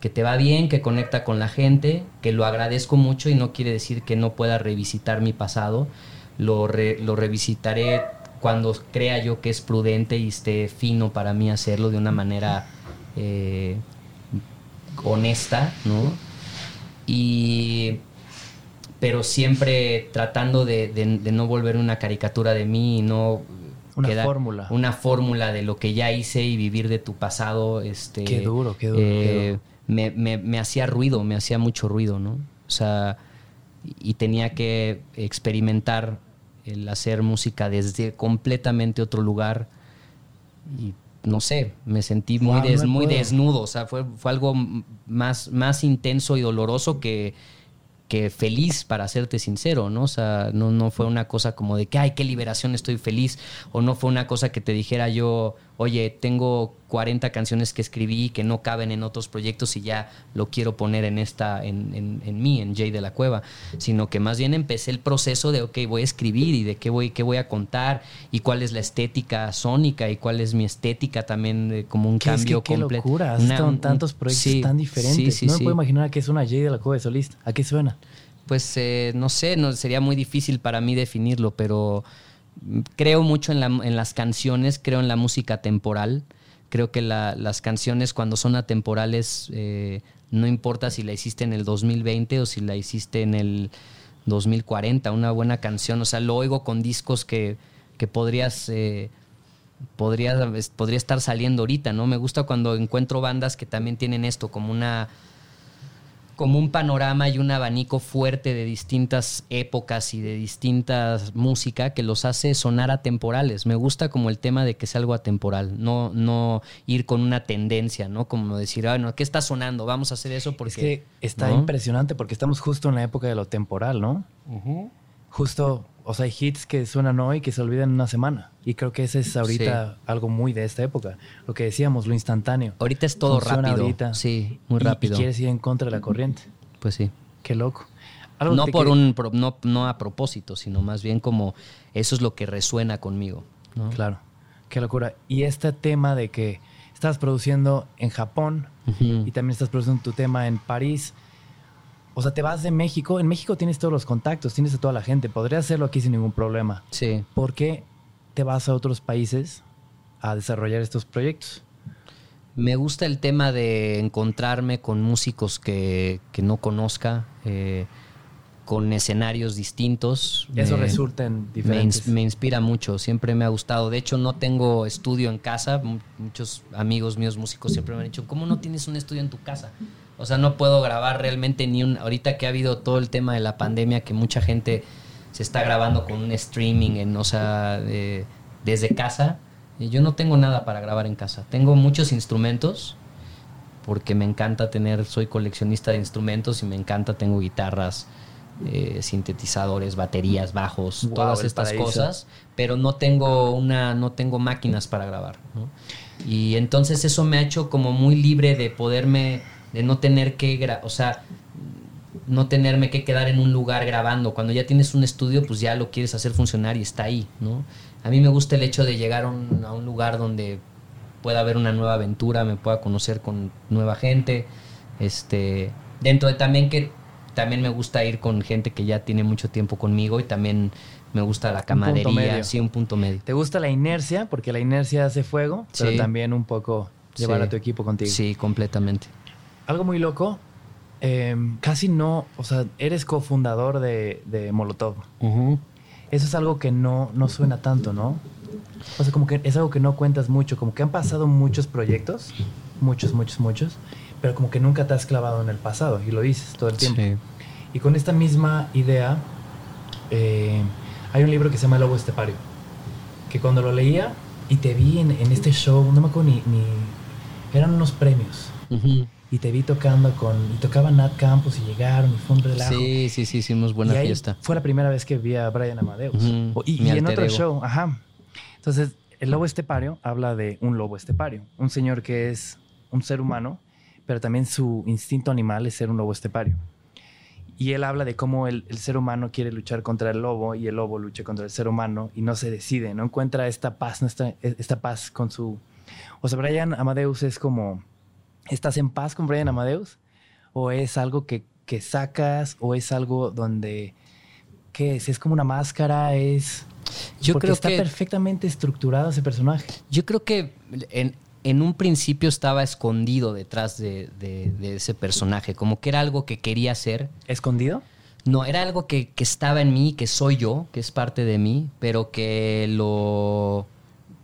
que te va bien, que conecta con la gente, que lo agradezco mucho y no quiere decir que no pueda revisitar mi pasado, lo, lo revisitaré cuando crea yo que es prudente y esté fino para mí hacerlo de una manera eh, honesta, ¿no? Y pero siempre tratando de, no volver una caricatura de mí y no una fórmula. una fórmula de lo que ya hice y vivir de tu pasado este qué duro qué duro, eh, Me, me, hacía ruido me hacía mucho ruido no o sea y tenía que experimentar el hacer música desde completamente otro lugar y no sé, me sentí muy, muy desnudo, o sea, fue, fue algo más, más intenso y doloroso que, que feliz, para serte sincero, ¿no? O sea, no, no fue una cosa como de que, ay, qué liberación, estoy feliz, o no fue una cosa que te dijera yo, oye, tengo 40 canciones que escribí que no caben en otros proyectos y ya lo quiero poner en esta, en, en, mí, en Jay de la Cueva, sino que más bien empecé el proceso de, ok, voy a escribir y de qué voy, qué voy a contar y cuál es la estética sónica y cuál es mi estética también, como un cambio es que, qué locura, Una, tantos proyectos tan diferentes. no me puedo imaginar que es una Jay de la Cueva de solista. ¿A qué suena? Pues eh, no sé, no, sería muy difícil para mí definirlo, pero creo mucho en, en las canciones, creo en la música temporal Creo que las canciones cuando son atemporales, eh, no importa si la hiciste en el 2020 o si la hiciste en el 2040, una buena canción, o sea, lo oigo con discos que, que podrías... Eh, podría, podría estar saliendo ahorita, ¿no? Me gusta cuando encuentro bandas que también tienen esto como una como un panorama y un abanico fuerte de distintas épocas y de distintas música que los hace sonar atemporales. Me gusta como el tema de que sea algo atemporal, no, no ir con una tendencia, ¿no? Como decir, bueno, ¿qué está sonando? Vamos a hacer eso porque... está impresionante porque estamos justo en la época de lo temporal, ¿no? Justo o sea, hay hits que suenan hoy que se olvidan en una semana. Y creo que ese es ahorita algo muy de esta época. Lo que decíamos, lo instantáneo. Ahorita es todo rápido. Ahorita, sí, muy rápido. Y, quieres ir en contra de la corriente. Pues sí. Qué loco. no por un no, no, a propósito, sino más bien como eso es lo que resuena conmigo. Claro. Qué locura. Y este tema de que estás produciendo en Japón y también estás produciendo tu tema en París. O sea, te vas de México. En México tienes todos los contactos, tienes a toda la gente. Podrías hacerlo aquí sin ningún problema. Sí. ¿Por qué te vas a otros países a desarrollar estos proyectos? Me gusta el tema de encontrarme con músicos que, no conozca, eh, con escenarios distintos. Eso resulta en diferentes. Me, me, inspira mucho, siempre me ha gustado. De hecho, no tengo estudio en casa. Muchos amigos míos músicos siempre me han dicho, ¿cómo no tienes un estudio en tu casa? O sea, no puedo grabar realmente ni un... Ahorita que ha habido todo el tema de la pandemia, que mucha gente se está grabando con un streaming, en, o sea, desde casa. Yo no tengo nada para grabar en casa. Tengo muchos instrumentos, porque me encanta tener, soy coleccionista de instrumentos y me encanta, tengo guitarras, eh, sintetizadores, baterías, bajos, todas estas cosas, pero no tengo una, no tengo máquinas para grabar. Y entonces eso me ha hecho como muy libre de poderme de no tener que, o sea, no tenerme que quedar en un lugar grabando. Cuando ya tienes un estudio, pues ya lo quieres hacer funcionar y está ahí, ¿no? A mí me gusta el hecho de llegar a un, lugar donde pueda haber una nueva aventura, me pueda conocer con nueva gente, este, dentro de también que también me gusta ir con gente que ya tiene mucho tiempo conmigo y también me gusta la camaradería, sí, un punto medio. ¿Te gusta la inercia? Porque la inercia hace fuego, pero también un poco llevar a tu equipo contigo. Sí, completamente algo muy loco. Em, casi no, o sea, eres cofundador de, de Molotov. Eso es algo que no, no suena tanto, ¿no? O sea, como que es algo que no cuentas mucho, como que han pasado muchos proyectos, muchos, muchos, muchos, pero como que nunca te has clavado en el pasado y lo dices todo el tiempo. Y con esta misma idea, eh, hay un libro que se llama Lobo Estepario, que cuando lo leía y te vi en, este show, no me acuerdo ni, ni eran unos premios y te vi tocando con. Y tocaba Nat Campos y llegaron y fue un relajo. Sí, sí, sí, hicimos buena fiesta. Fue la primera vez que vi a Brian Amadeus. y, en otro show, ajá. Entonces, el lobo estepario habla de un lobo estepario, un señor que es un ser humano, pero también su instinto animal es ser un lobo estepario. Y él habla de cómo el, ser humano quiere luchar contra el lobo y el lobo lucha contra el ser humano y no se decide, no encuentra esta paz, esta, esta paz con su... O sea, Brian Amadeus es como, ¿estás en paz con Brian Amadeus? ¿O es algo que, que sacas? ¿O es algo donde, qué es? ¿Es como una máscara? ¿Es...? Yo Porque creo está que perfectamente estructurado ese personaje. yo creo que en, en un principio estaba escondido detrás de, de- de ese personaje, como que era algo que quería hacer. ¿Escondido? No, era algo que, que estaba en mí, que soy yo, que es parte de mí, pero que lo...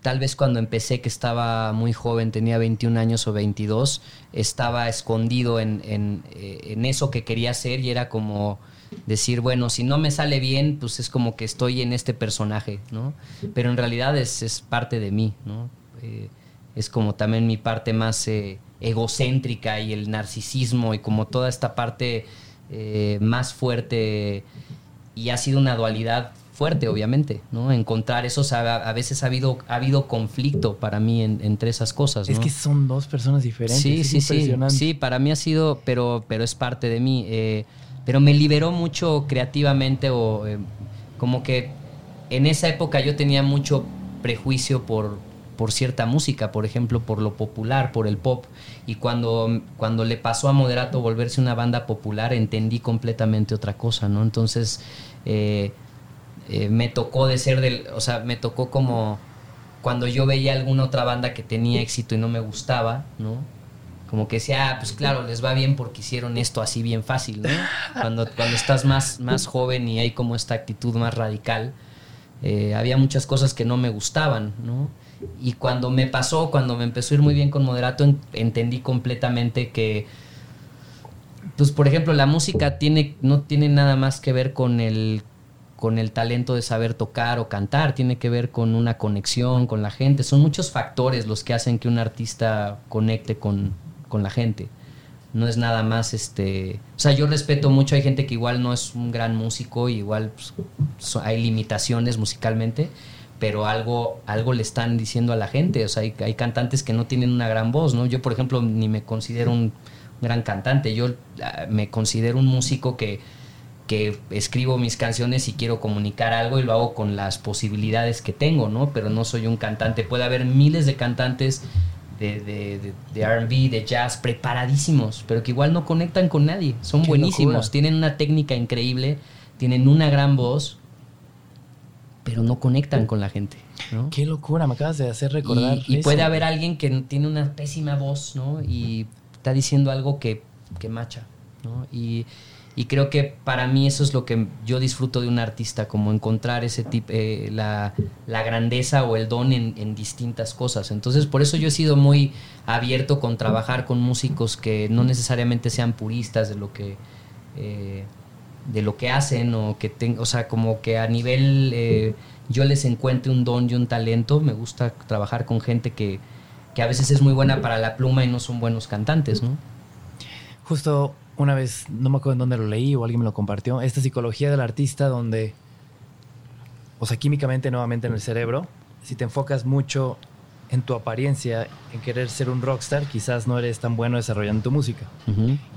Tal vez cuando empecé, que estaba muy joven, tenía 21 años o 22, estaba escondido en, en, eh, en eso que quería hacer y era como decir, bueno, si no me sale bien, pues es como que estoy en este personaje, ¿no? Pero en realidad es, es parte de mí, ¿no? Eh, es como también mi parte más eh, egocéntrica y el narcisismo y como toda esta parte más fuerte y ha sido una dualidad fuerte, obviamente, ¿no? Encontrar eso, o sea, a, a veces ha habido, ha habido conflicto para mí en- entre esas cosas, Es ¿no? que son dos personas diferentes. Sí, es sí, sí. Sí, para mí ha sido, pero, pero es parte de mí. eh, pero me liberó mucho creativamente o eh, como que en esa época yo tenía mucho prejuicio por, por cierta música, por ejemplo, por lo popular, por el pop. Y cuando, cuando le pasó a Moderato volverse una banda popular, entendí completamente otra cosa, ¿no? Entonces, eh, eh, me tocó de ser del, o sea, me tocó como cuando yo veía alguna otra banda que tenía éxito y no me gustaba, ¿no? Como que decía, ah, pues claro, les va bien porque hicieron esto así bien fácil, ¿no? Cuando, cuando estás más, más joven y hay como esta actitud más radical, eh, había muchas cosas que no me gustaban, ¿no? Y cuando me pasó, cuando me empezó a ir muy bien con Moderato, en- entendí completamente que, pues por ejemplo, la música tiene, no tiene nada más que ver con el, con el talento de saber tocar o cantar, tiene que ver con una conexión con la gente. Son muchos factores los que hacen que un artista conecte con, con la gente. No es nada más este. O sea, yo respeto mucho, hay gente que igual no es un gran músico, igual pues, hay limitaciones musicalmente, pero algo, algo le están diciendo a la gente. O sea, hay, hay cantantes que no tienen una gran voz, ¿no? Yo, por ejemplo, ni me considero un gran cantante. Yo ah, me considero un músico que, que escribo mis canciones y quiero comunicar algo y lo hago con las posibilidades que tengo, ¿no? Pero no soy un cantante. Puede haber miles de cantantes de, de, de, de RB, de jazz, preparadísimos, pero que igual no conectan con nadie. Son Qué buenísimos, locura. tienen una técnica increíble, tienen una gran voz, pero no conectan con la gente, ¿no? Qué locura, me acabas de hacer recordar. Y, y puede haber alguien que tiene una pésima voz, ¿no? Y está diciendo algo que, que macha, ¿no? Y, y creo que para mí eso es lo que yo disfruto de un artista, como encontrar ese tipo, eh, la, la grandeza o el don en, en distintas cosas. Entonces, por eso yo he sido muy abierto con trabajar con músicos que no necesariamente sean puristas de lo que... eh, de lo que hacen o que tengo, o sea, como que a nivel eh, yo les encuentre un don y un talento, me gusta trabajar con gente que, que a veces es muy buena para la pluma y no son buenos cantantes, ¿no? Justo una vez, no me acuerdo en dónde lo leí o alguien me lo compartió, esta psicología del artista donde, o sea, químicamente nuevamente en el cerebro, si te enfocas mucho en tu apariencia, en querer ser un rockstar, quizás no eres tan bueno desarrollando tu música.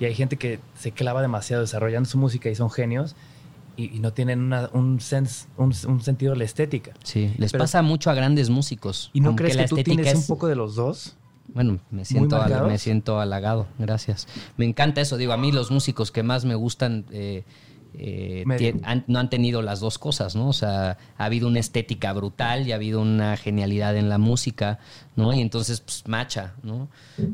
Y hay gente que se clava demasiado desarrollando su música y son genios y, y no tienen una- un, sense, un, un sentido de la estética. Sí, les Pero- pasa mucho a grandes músicos. ¿Y no crees que, la tú tienes un poco de los dos? Bueno, me siento, me siento halagado, gracias. Me encanta eso, digo, a mí los músicos que más me gustan eh, eh, tien- han- no han tenido las dos cosas, ¿no? O sea, ha habido una estética brutal y ha habido una genialidad en la música, ¿no? Y entonces, pues, macha, ¿no?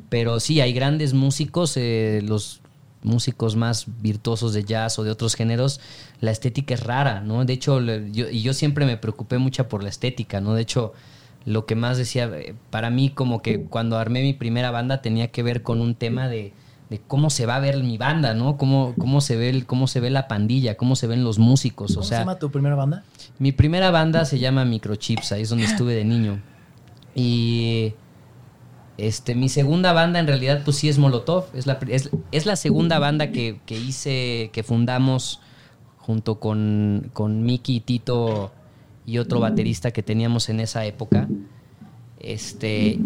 Pero sí, hay grandes músicos, eh, los músicos más virtuosos de jazz o de otros géneros, la estética es rara, ¿no? De hecho, yo, y yo siempre me preocupé mucho por la estética, ¿no? De hecho, lo que más decía, eh, para mí como que cuando armé mi primera banda tenía que ver con un tema de, de cómo se va a ver mi banda, ¿no? Cómo, cómo, se ve el- cómo se ve la pandilla, cómo se ven los músicos, o ¿Cómo sea... se llama tu primera banda? Mi primera banda se llama Microchips, ahí es donde estuve de niño. Y este, mi segunda banda en realidad pues sí es Molotov, es la, es, es la segunda banda que, que hice, que fundamos junto con, con Miki, Tito y otro baterista que teníamos en esa época. Este,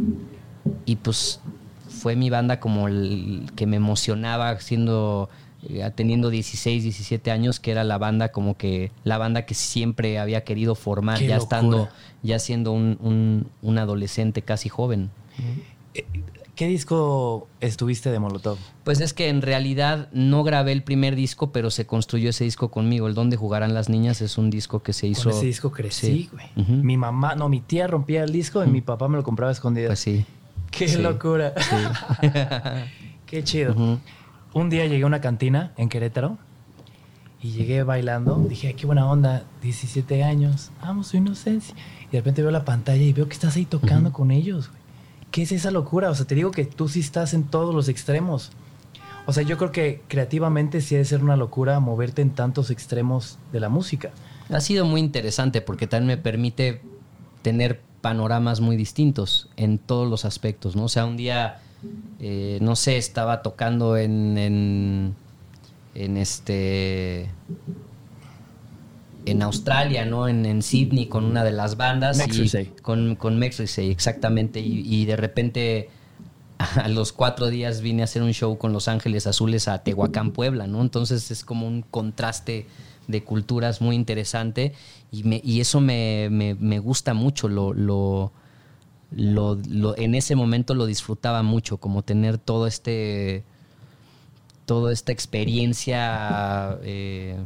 y pues fue mi banda como el que me emocionaba siendo eh, teniendo 16, 17 años, que era la banda como que la banda que siempre había querido formar, ya estando, ya siendo un, un, adolescente casi joven. ¿Qué disco estuviste de Molotov? Pues es que en realidad no grabé el primer disco, pero se construyó ese disco conmigo. El Donde Jugarán las Niñas es un disco que se hizo. ese disco crecí, güey. Mi mamá, no, mi tía rompía el disco y mi papá me lo compraba escondido. Pues sí. Qué locura. Qué chido. Un día llegué a una cantina en Querétaro y llegué bailando. Dije, qué buena onda, 17 años, amo su inocencia. Y de repente veo la pantalla y veo que estás ahí tocando con ellos, güey. ¿Qué es esa locura? O sea, te digo que tú sí estás en todos los extremos. O sea, yo creo que creativamente sí debe ser una locura moverte en tantos extremos de la música. Ha sido muy interesante porque también me permite tener panoramas muy distintos en todos los aspectos, ¿no? O sea, un día, eh, no sé, estaba tocando en, en, en este en Australia, ¿no? En, Sydney con una de las bandas. con, con exactamente. Y, de repente a los cuatro días vine a hacer un show con Los Ángeles Azules a Tehuacán, Puebla, ¿no? Entonces es como un contraste de culturas muy interesante y, me, y eso me, gusta mucho, lo, lo, en ese momento lo disfrutaba mucho, como tener todo este, toda esta experiencia eh,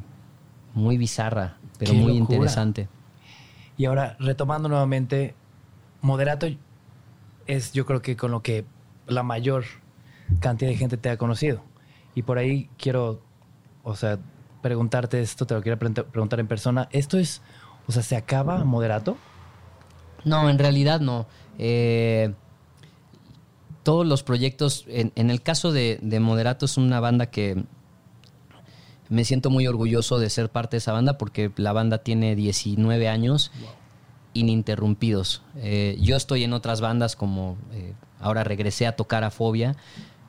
muy bizarra pero muy interesante. Y ahora, retomando nuevamente, Moderato es yo creo que con lo que la mayor cantidad de gente te ha conocido. Y por ahí quiero, o sea, preguntarte esto, te lo quiero preguntar en persona. ¿Esto es, o sea, se acaba Moderato? No, en realidad no. Eh, todos los proyectos, en, el caso de, de Moderato es una banda que me siento muy orgulloso de ser parte de esa banda porque la banda tiene 19 años ininterrumpidos. Eh, yo estoy en otras bandas como eh, ahora regresé a tocar a Fobia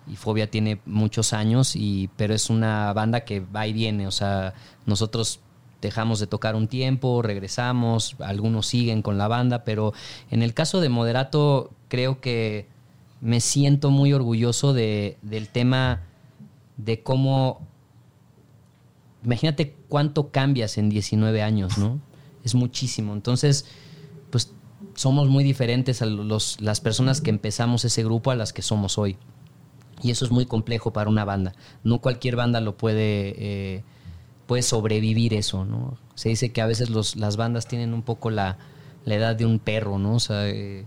y Fobia tiene muchos años y pero es una banda que va y viene, o sea, nosotros dejamos de tocar un tiempo, regresamos, algunos siguen con la banda, pero en el caso de Moderato creo que me siento muy orgulloso de, del tema de cómo imagínate cuánto cambias en 19 años, ¿no? Es muchísimo. Entonces, pues somos muy diferentes a los, las personas que empezamos ese grupo a las que somos hoy. Y eso es muy complejo para una banda. No cualquier banda lo puede, eh, puede sobrevivir eso, ¿no? Se dice que a veces los, las bandas tienen un poco la, edad de un perro, ¿no? O sea, eh,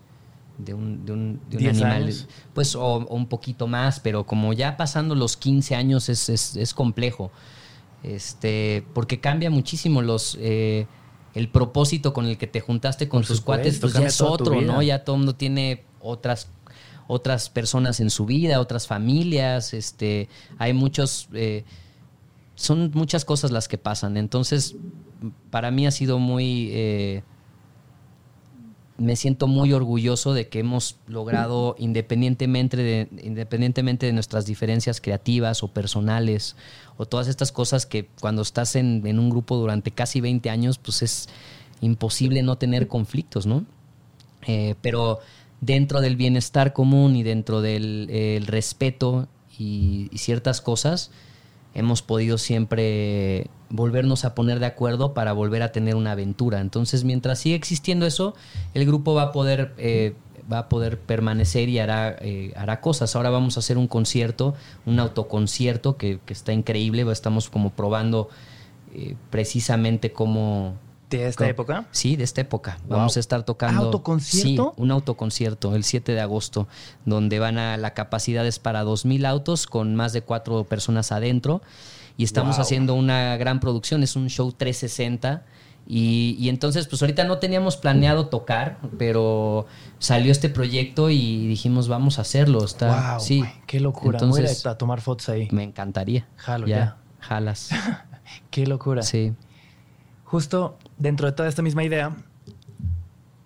de un, de un, animal. Pues, o, un poquito más, pero como ya pasando los 15 años es, es, es complejo este, porque cambia muchísimo los... Eh, el propósito con el que te juntaste con tus cuates, pues ya es otro, ¿no? Ya todo el mundo tiene otras otras personas en su vida, otras familias, este, hay muchos, eh, son muchas cosas las que pasan. Entonces, para mí ha sido muy, eh, me siento muy orgulloso de que hemos logrado, independientemente de, independientemente de nuestras diferencias creativas o personales, o todas estas cosas que cuando estás en, un grupo durante casi 20 años, pues es imposible no tener conflictos, ¿no? Eh, pero dentro del bienestar común y dentro del respeto y ciertas cosas, hemos podido siempre volvernos a poner de acuerdo para volver a tener una aventura. Entonces, mientras siga existiendo eso, el grupo va a poder, eh, va a poder permanecer y hará, eh, hará cosas. Ahora vamos a hacer un concierto, un autoconcierto que, que está increíble. Estamos como probando eh, precisamente cómo ¿De esta época? Sí, de esta época. Vamos a estar tocando. ¿Autoconcierto? Sí, un autoconcierto el 7 de agosto, donde van a. La capacidad es para 2.000 autos con más de cuatro personas adentro. Y estamos haciendo una gran producción. Es un show 360. Y, entonces, pues ahorita no teníamos planeado tocar, pero salió este proyecto y dijimos, vamos a hacerlo. Está, wow, sí. qué locura. Entonces, a tomar fotos ahí. Me encantaría. Jalo, ya. Jalas. qué locura. Sí. Justo dentro de toda esta misma idea,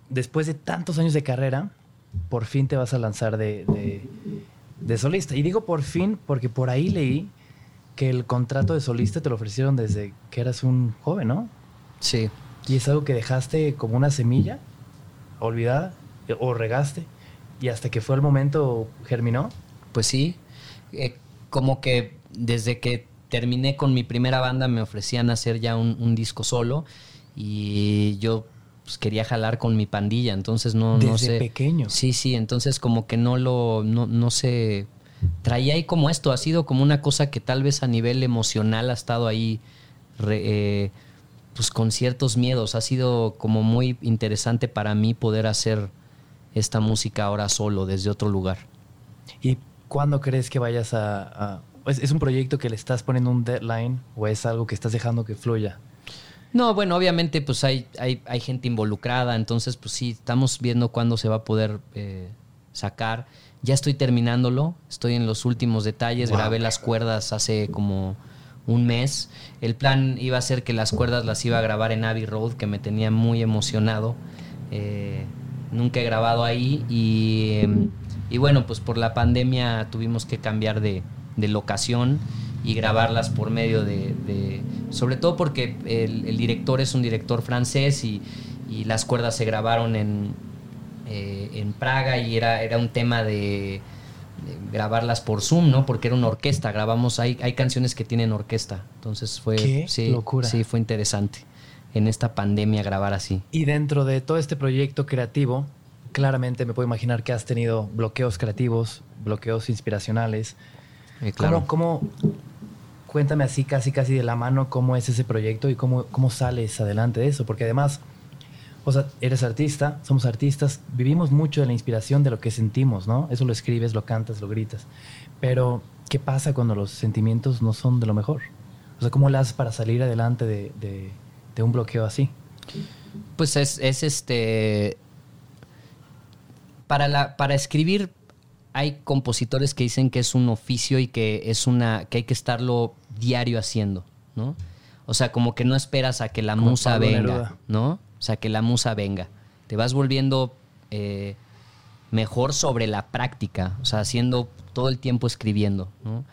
después de tantos años de carrera, por fin te vas a lanzar de, solista. Y digo por fin porque por ahí leí que el contrato de solista te lo ofrecieron desde que eras un joven, ¿no? Sí. Y es algo que dejaste como una semilla olvidada o regaste y hasta que fue el momento germinó. Pues sí, eh, como que desde que terminé con mi primera banda me ofrecían hacer ya un, disco solo y yo pues, quería jalar con mi pandilla, entonces no, desde no sé. pequeño. Sí, sí, entonces como que no lo, no, no sé, traía ahí como esto, ha sido como una cosa que tal vez a nivel emocional ha estado ahí, eh, pues con ciertos miedos, ha sido como muy interesante para mí poder hacer esta música ahora solo, desde otro lugar. ¿Y cuándo crees que vayas a... ¿Es, un proyecto que le estás poniendo un deadline o es algo que estás dejando que fluya? No, bueno, obviamente pues hay, hay, hay gente involucrada, entonces pues sí, estamos viendo cuándo se va a poder eh, sacar. Ya estoy terminándolo, estoy en los últimos detalles, grabé las cuerdas hace como un mes. El plan iba a ser que las cuerdas las iba a grabar en Abbey Road, que me tenía muy emocionado. Eh, nunca he grabado ahí y, bueno, pues por la pandemia tuvimos que cambiar de, locación y grabarlas por medio de... sobre todo porque el, director es un director francés y, las cuerdas se grabaron en, eh, en Praga y era, era un tema de, grabarlas por Zoom, ¿no? Porque era una orquesta, grabamos, hay, hay canciones que tienen orquesta, entonces fue... ¿Qué sí, locura. Sí, fue interesante en esta pandemia grabar así. Y dentro de todo este proyecto creativo, claramente me puedo imaginar que has tenido bloqueos creativos, bloqueos inspiracionales. Eh, claro. ¿Cómo, cuéntame así, casi, casi de la mano, cómo es ese proyecto y cómo, cómo sales adelante de eso? Porque además, o sea, eres artista, somos artistas, vivimos mucho de la inspiración de lo que sentimos, ¿no? Eso lo escribes, lo cantas, lo gritas. Pero, ¿qué pasa cuando los sentimientos no son de lo mejor? O sea, ¿cómo le haces para salir adelante de de un bloqueo así? Pues es, este. Para, la, para escribir hay compositores que dicen que es un oficio y que es una. que hay que estarlo diario haciendo, ¿no? O sea, como que no esperas a que la musa venga, ¿no? O sea, que la musa venga. Te vas volviendo eh, mejor sobre la práctica, o sea, haciendo todo el tiempo escribiendo, ¿no?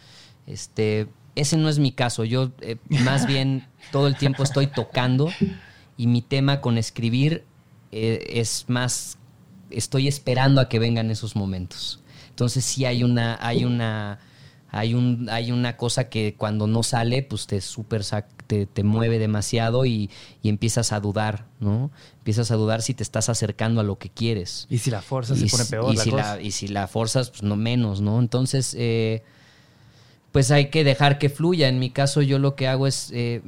Este, ese no es mi caso. Yo eh, más bien todo el tiempo estoy tocando y mi tema con escribir eh, es más, estoy esperando a que vengan esos momentos. Entonces sí hay una, hay una, hay un, hay una cosa que cuando no sale, pues te super te, te, mueve demasiado y, empiezas a dudar, ¿no? Empiezas a dudar si te estás acercando a lo que quieres. Y si la fuerza se pone peor. Y, si, La, y si la forzas, pues no menos, ¿no? Entonces, eh, pues hay que dejar que fluya. En mi caso yo lo que hago es, eh,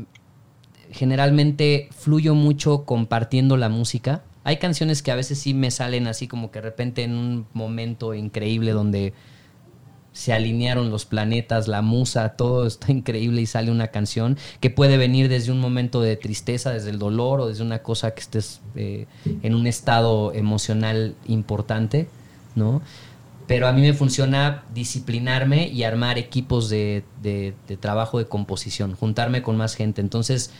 generalmente fluyo mucho compartiendo la música. Hay canciones que a veces sí me salen así como que de repente en un momento increíble donde se alinearon los planetas, la musa, todo está increíble y sale una canción que puede venir desde un momento de tristeza, desde el dolor o desde una cosa que estés eh, en un estado emocional importante, ¿no? pero a mí me funciona disciplinarme y armar equipos de, trabajo de composición, juntarme con más gente. Entonces,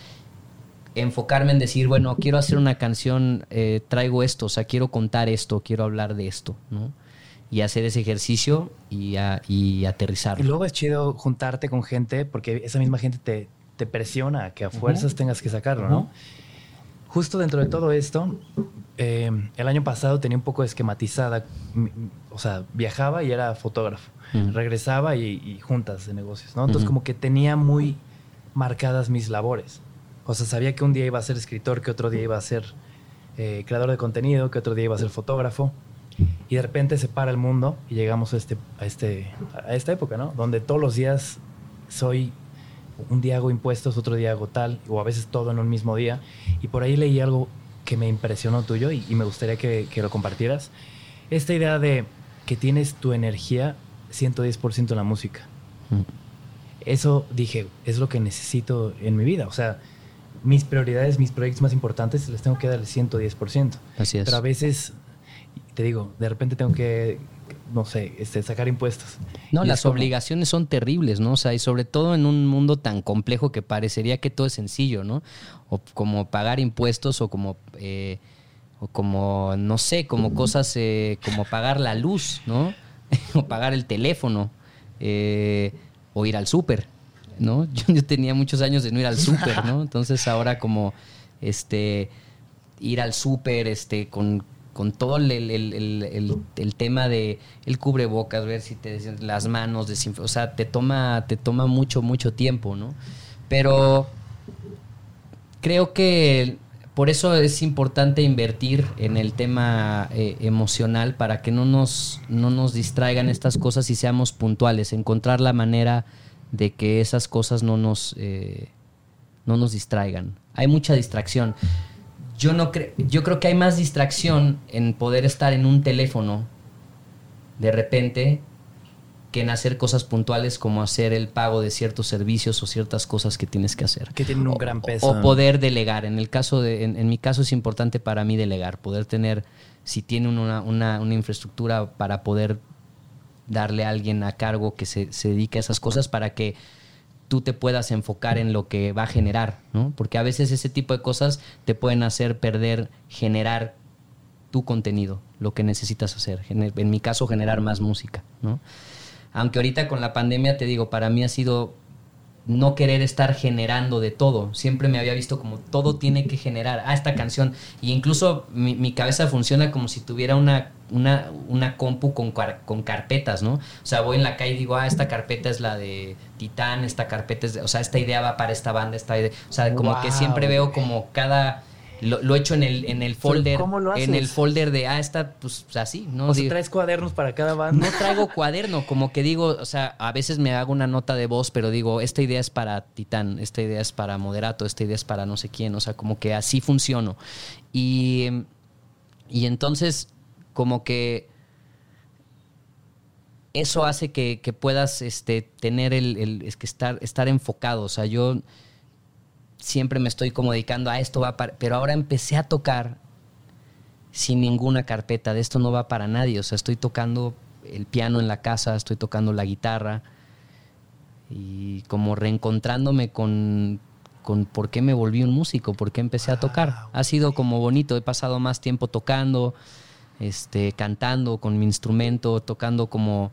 enfocarme en decir, bueno, quiero hacer una canción, eh, traigo esto, o sea, quiero contar esto, quiero hablar de esto, ¿no? Y hacer ese ejercicio y, y aterrizar. Y luego es chido juntarte con gente porque esa misma gente te, te presiona que a fuerzas tengas que sacarlo, ¿no? Justo dentro de todo esto, eh, el año pasado tenía un poco esquematizada, o sea, viajaba y era fotógrafo, regresaba y, juntas de negocios, ¿no? Entonces como que tenía muy marcadas mis labores. O sea, sabía que un día iba a ser escritor, que otro día iba a ser eh, creador de contenido, que otro día iba a ser fotógrafo. Y de repente se para el mundo y llegamos a, este, a, este, a esta época, ¿no? Donde todos los días soy un día hago impuestos, otro día hago tal, o a veces todo en un mismo día. Y por ahí leí algo que me impresionó tuyo y, me gustaría que, lo compartieras. Esta idea de que tienes tu energía 110% en la música. Mm. Eso dije, es lo que necesito en mi vida. O sea, mis prioridades, mis proyectos más importantes, les tengo que dar el 110%. Así es. Pero a veces, te digo, de repente tengo que no sé, este, sacar impuestos. No, las obligaciones son terribles, ¿no? O sea, y sobre todo en un mundo tan complejo que parecería que todo es sencillo, ¿no? O como pagar impuestos o como, eh, o como no sé, como cosas eh, como pagar la luz, ¿no? o pagar el teléfono, eh, o ir al súper, ¿no? Yo, yo, tenía muchos años de no ir al súper, ¿no? Entonces ahora como, este, ir al súper, este, con con todo el, el, tema de el cubrebocas, ver si te las manos, o sea, te toma, te toma mucho, mucho tiempo, ¿no? Pero creo que por eso es importante invertir en el tema eh, emocional para que no nos, no nos distraigan estas cosas y seamos puntuales, encontrar la manera de que esas cosas no nos, eh, no nos distraigan. Hay mucha distracción. Yo, no yo creo que hay más distracción en poder estar en un teléfono de repente que en hacer cosas puntuales como hacer el pago de ciertos servicios o ciertas cosas que tienes que hacer. Que tienen un gran peso. O, poder delegar. En el caso de, en, mi caso es importante para mí delegar, poder tener, si tienen una, una, una, infraestructura para poder darle a alguien a cargo que se, se dedique a esas cosas para que tú te puedas enfocar en lo que va a generar, ¿no? Porque a veces ese tipo de cosas te pueden hacer perder, generar tu contenido, lo que necesitas hacer. En mi caso, generar más música, ¿no? Aunque ahorita con la pandemia, te digo, para mí ha sido no querer estar generando de todo. Siempre me había visto como todo tiene que generar. Ah, esta canción. Y incluso mi, cabeza funciona como si tuviera una, una, una compu con, con carpetas, ¿no? O sea, voy en la calle y digo, ah, esta carpeta es la de Titán, esta carpeta es de, o sea, esta idea va para esta banda, esta idea. O sea, como que siempre veo como cada lo, he hecho en el, en el folder. ¿Cómo lo haces? En el folder de, ah, está pues así, ¿no? O sea, traes cuadernos para cada banda. No traigo cuaderno, como que digo, o sea, a veces me hago una nota de voz, pero digo, esta idea es para Titán, esta idea es para Moderato, esta idea es para no sé quién, o sea, como que así funciono. Y, y entonces, como que eso hace que, puedas este, tener el, el, es que estar, estar enfocado. O sea, yo siempre me estoy como dedicando a esto, va pero ahora empecé a tocar sin ninguna carpeta, de esto no va para nadie, o sea, estoy tocando el piano en la casa, estoy tocando la guitarra y como reencontrándome con, con por qué me volví un músico, por qué empecé a tocar. Ha sido como bonito, he pasado más tiempo tocando, este, cantando con mi instrumento, tocando como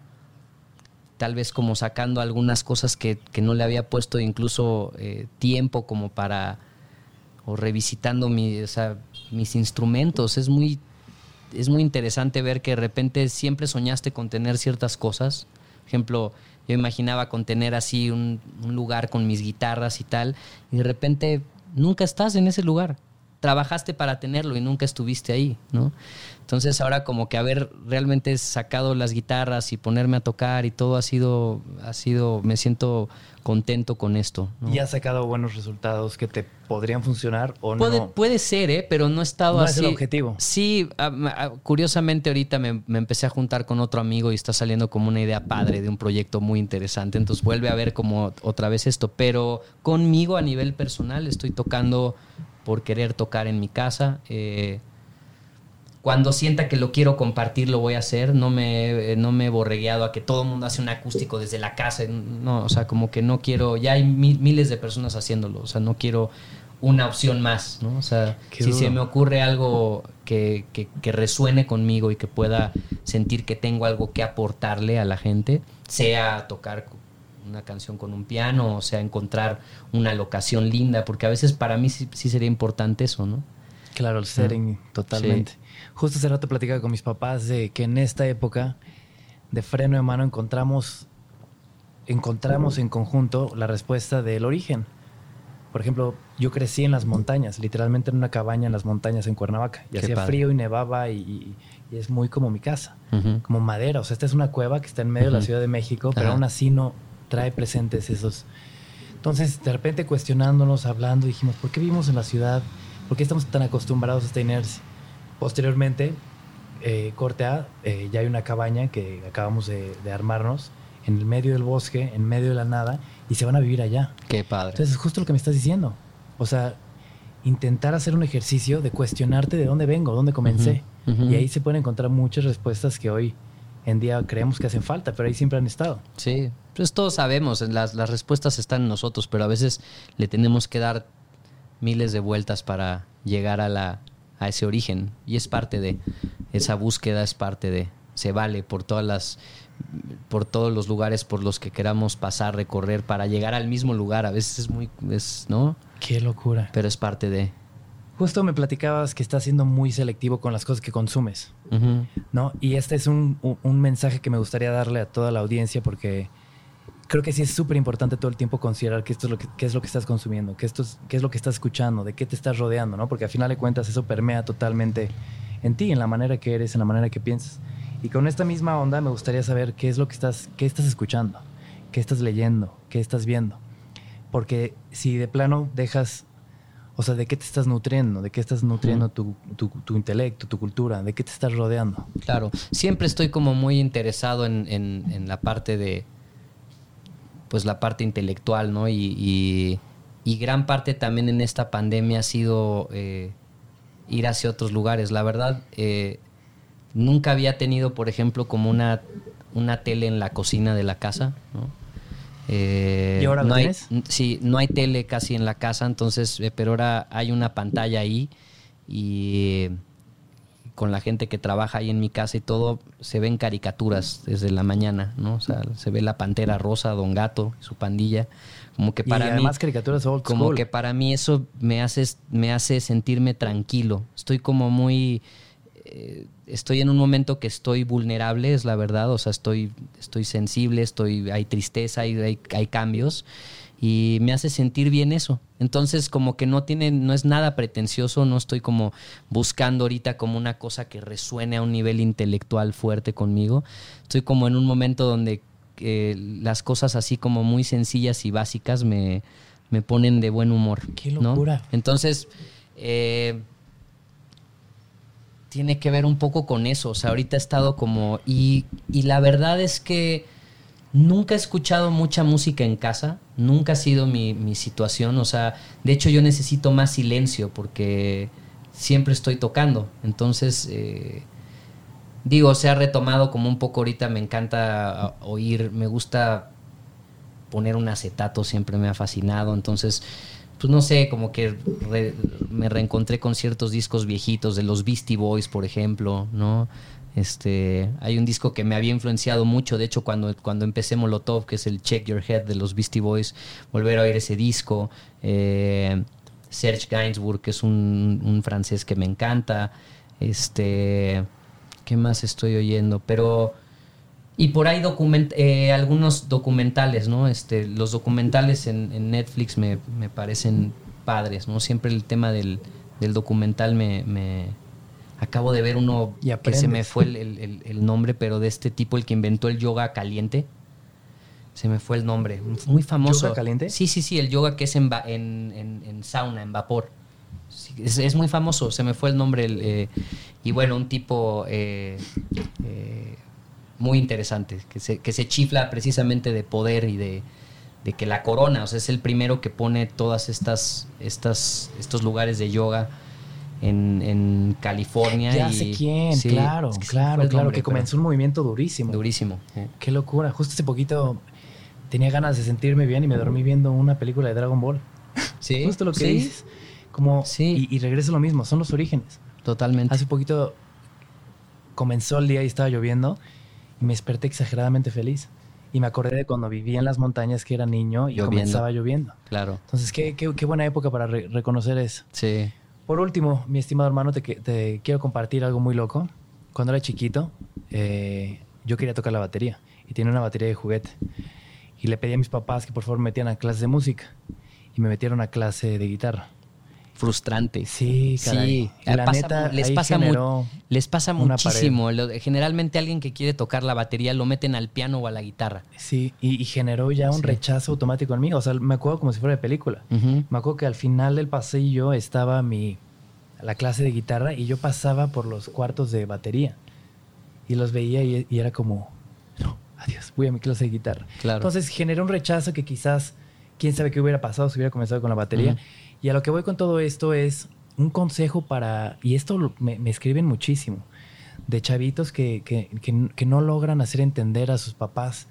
tal vez como sacando algunas cosas que, no le había puesto incluso eh, tiempo como para, o revisitando mi, mis instrumentos. Es muy, es muy interesante ver que de repente siempre soñaste con tener ciertas cosas. Por ejemplo, yo imaginaba con tener así un, un lugar con mis guitarras y tal, y de repente nunca estás en ese lugar trabajaste para tenerlo y nunca estuviste ahí, ¿no? Entonces ahora como que haber realmente sacado las guitarras y ponerme a tocar y todo ha sido, ha sido, me siento contento con esto. ¿Y has sacado buenos resultados que te podrían funcionar o puede, no? Puede ser, ¿eh? pero no he estado no así. es el objetivo. Sí, curiosamente ahorita me, me, empecé a juntar con otro amigo y está saliendo como una idea padre de un proyecto muy interesante. Entonces vuelve a ver como otra vez esto. Pero conmigo a nivel personal estoy tocando por querer tocar en mi casa. Eh, cuando sienta que lo quiero compartir, lo voy a hacer. No me, no me he borregueado a que todo el mundo hace un acústico desde la casa. No, o sea, como que no quiero. Ya hay miles de personas haciéndolo. O sea, no quiero una opción más, ¿no? O sea, si se me ocurre algo que, que, resuene conmigo y que pueda sentir que tengo algo que aportarle a la gente, sea tocar una canción con un piano, o sea, encontrar una locación linda, porque a veces para mí sí, sería importante eso, ¿no? Claro, el setting, totalmente. Justo hace rato platicaba con mis papás de que en esta época de freno de mano encontramos, encontramos en conjunto la respuesta del origen. Por ejemplo, yo crecí en las montañas, literalmente en una cabaña en las montañas en Cuernavaca. Y hacía frío y nevaba y, es muy como mi casa, como madera. O sea, esta es una cueva que está en medio de la Ciudad de México, pero aún así no, trae presentes esos. Entonces, de repente cuestionándonos, hablando, dijimos, ¿por qué vivimos en la ciudad? ¿Por qué estamos tan acostumbrados a esta inercia? Posteriormente, eh, corte A, eh, ya hay una cabaña que acabamos de, armarnos en el medio del bosque, en medio de la nada, y se van a vivir allá. Qué padre. Entonces, es justo lo que me estás diciendo. O sea, intentar hacer un ejercicio de cuestionarte de dónde vengo, dónde comencé. Y ahí se pueden encontrar muchas respuestas que hoy en día creemos que hacen falta, pero ahí siempre han estado. Sí, pues todos sabemos, las, las respuestas están en nosotros, pero a veces le tenemos que dar miles de vueltas para llegar a, la, a ese origen. Y es parte de, esa búsqueda es parte de, se vale por todas las por todos los lugares por los que queramos pasar, recorrer para llegar al mismo lugar. A veces es muy, es, ¿no? Qué locura. Pero es parte de. Justo me platicabas que estás siendo muy selectivo con las cosas que consumes, ¿no? Y este es un, un, mensaje que me gustaría darle a toda la audiencia porque creo que sí es súper importante todo el tiempo considerar que esto es lo que, qué es lo que estás consumiendo, que esto es, qué es lo que estás escuchando, de qué te estás rodeando, ¿no? Porque al final de cuentas eso permea totalmente en ti, en la manera que eres, en la manera que piensas. Y con esta misma onda me gustaría saber qué es lo que estás, qué estás escuchando, qué estás leyendo, qué estás viendo. Porque si de plano dejas o sea, ¿de qué te estás nutriendo? ¿De qué estás nutriendo tu, intelecto, tu cultura? ¿De qué te estás rodeando? Claro, siempre estoy como muy interesado en, la parte de, pues la parte intelectual, ¿no? Y, gran parte también en esta pandemia ha sido eh, ir hacia otros lugares. La verdad, eh, nunca había tenido, por ejemplo, como una, una tele en la cocina de la casa, ¿no? Eh, ¿Y ahora no hay, Sí, no hay tele casi en la casa, entonces, pero ahora hay una pantalla ahí y con la gente que trabaja ahí en mi casa y todo, se ven caricaturas desde la mañana, ¿no? O sea, se ve la pantera rosa, Don Gato, su pandilla. Como que para y además mí. caricaturas old Como que para mí eso me hace, me hace sentirme tranquilo. Estoy como muy. Eh, estoy en un momento que estoy vulnerable, es la verdad, o sea, estoy, estoy sensible, estoy, hay tristeza, hay, hay, cambios y me hace sentir bien eso. Entonces, como que no tiene, no es nada pretencioso, no estoy como buscando ahorita como una cosa que resuene a un nivel intelectual fuerte conmigo. Estoy como en un momento donde eh, las cosas así como muy sencillas y básicas me, me ponen de buen humor. Qué locura. Entonces, eh, tiene que ver un poco con eso. O sea, ahorita he estado como. Y, y la verdad es que nunca he escuchado mucha música en casa. Nunca ha sido mi, mi, situación. O sea, de hecho, yo necesito más silencio porque siempre estoy tocando. Entonces. Eh, digo, se ha retomado como un poco ahorita. Me encanta oír. Me gusta poner un acetato. Siempre me ha fascinado. Entonces pues no sé, como que me reencontré con ciertos discos viejitos de los Beastie Boys, por ejemplo, ¿no? Este, hay un disco que me había influenciado mucho, de hecho cuando, cuando empecé Molotov, que es el Check Your Head de los Beastie Boys, volver a oír ese disco. Eh, Serge Gainsbourg, que es un, un, francés que me encanta. Este, ¿qué más estoy oyendo? Pero y por ahí document, eh, algunos documentales, ¿no? Este, los documentales en, Netflix me, parecen padres, ¿no? Siempre el tema del, documental me, Acabo de ver uno que se me fue el, nombre, pero de este tipo, el que inventó el yoga caliente. Se me fue el nombre. Muy famoso. ¿Yoga caliente? Sí, sí, sí, el yoga que es en, en, sauna, en vapor. es, muy famoso, se me fue el nombre. Eh, y bueno, un tipo... Eh, muy interesante, que se, que se chifla precisamente de poder y de, que la corona, o sea, es el primero que pone todas estas, estas estos lugares de yoga en, California. Ya sé quién, claro, claro, claro, que comenzó un movimiento durísimo. Durísimo. Qué locura. Justo hace poquito tenía ganas de sentirme bien y me dormí viendo una película de Dragon Ball. Sí. Justo lo que dices. Como, sí. y, y regreso lo mismo, son los orígenes. Totalmente. Hace poquito comenzó el día y estaba lloviendo y me desperté exageradamente feliz. Y me acordé de cuando vivía en las montañas que era niño y comenzaba lloviendo. Claro. Entonces, qué, qué, qué buena época para reconocer eso. Sí. Por último, mi estimado hermano, te, quiero compartir algo muy loco. Cuando era chiquito, eh, yo quería tocar la batería y tenía una batería de juguete. Y le pedí a mis papás que por favor me metieran a clase de música. Y me metieron a clase de guitarra frustrante. Sí, Sí, la neta, les, pasa les pasa muchísimo. generalmente alguien que quiere tocar la batería lo meten al piano o a la guitarra. Sí, y, generó ya un rechazo automático en mí. O sea, me acuerdo como si fuera de película. Me acuerdo que al final del pasillo estaba mi la clase de guitarra y yo pasaba por los cuartos de batería y los veía y, era como, no, adiós, voy a mi clase de guitarra. Claro. Entonces generó un rechazo que quizás, quién sabe qué hubiera pasado si hubiera comenzado con la batería. Y a lo que voy con todo esto es un consejo para, y esto me, escriben muchísimo, de chavitos que, que, que, no logran hacer entender a sus papás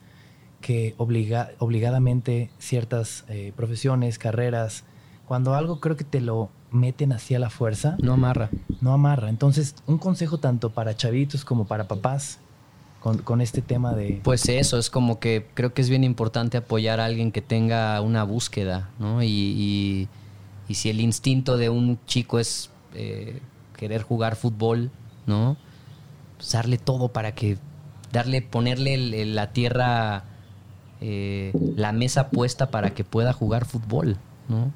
que obliga, obligadamente ciertas eh, profesiones, carreras, cuando algo creo que te lo meten así a la fuerza. No amarra. No amarra. Entonces, un consejo tanto para chavitos como para papás con, con, este tema de... Pues eso, es como que creo que es bien importante apoyar a alguien que tenga una búsqueda, ¿no? y y si el instinto de un chico es eh, querer jugar fútbol, ¿no? Pues darle todo para que, darle, ponerle la tierra, eh, la mesa puesta para que pueda jugar fútbol, ¿no?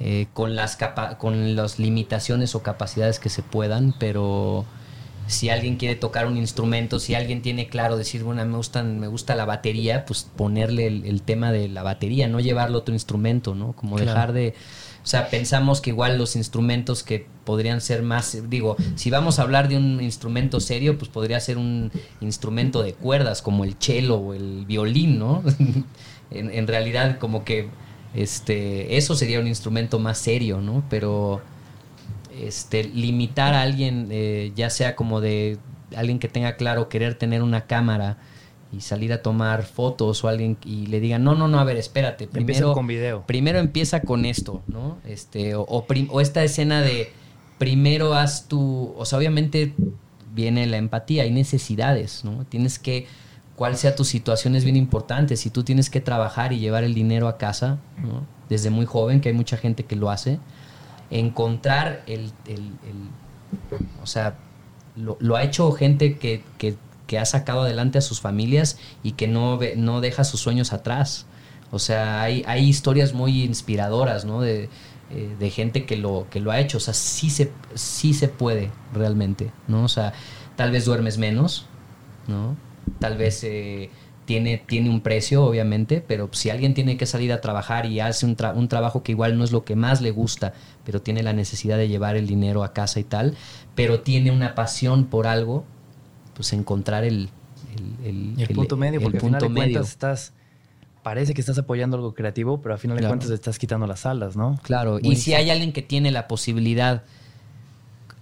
Eh, con, las con las limitaciones o capacidades que se puedan, pero si alguien quiere tocar un instrumento, si alguien tiene claro decir, bueno, me, gustan, me gusta la batería, pues ponerle el, tema de la batería, no llevarlo a otro instrumento, ¿no? Como dejar de... O sea, pensamos que igual los instrumentos que podrían ser más, digo, si vamos a hablar de un instrumento serio, pues podría ser un instrumento de cuerdas como el cello o el violín, ¿no? en, realidad como que este, eso sería un instrumento más serio, ¿no? Pero este, limitar a alguien, eh, ya sea como de alguien que tenga claro querer tener una cámara y salir a tomar fotos o alguien y le diga, no, no, no, a ver, espérate. Primero, con video. Primero empieza con esto, ¿no? Este, o, o, esta escena de primero haz tu, o sea, obviamente viene la empatía, hay necesidades, ¿no? Tienes que, cuál sea tu situación es bien importante. Si tú tienes que trabajar y llevar el dinero a casa, ¿no? Desde muy joven, que hay mucha gente que lo hace, encontrar el, o sea, lo, ha hecho gente que, ha sacado adelante a sus familias y que no, no deja sus sueños atrás. O sea, hay, hay historias muy inspiradoras, ¿no? De, eh, gente que lo, que lo ha hecho. O sea, sí se, sí se puede realmente, ¿no? O sea, tal vez duermes menos, ¿no? Tal vez eh, tiene, tiene un precio, obviamente, pero si alguien tiene que salir a trabajar y hace un, un, trabajo que igual no es lo que más le gusta, pero tiene la necesidad de llevar el dinero a casa y tal, pero tiene una pasión por algo, pues encontrar el, el, el, punto medio, porque al final de cuentas estás parece que estás apoyando algo creativo, pero al final de cuentas estás quitando las alas, ¿no? Claro, y si hay alguien que tiene la posibilidad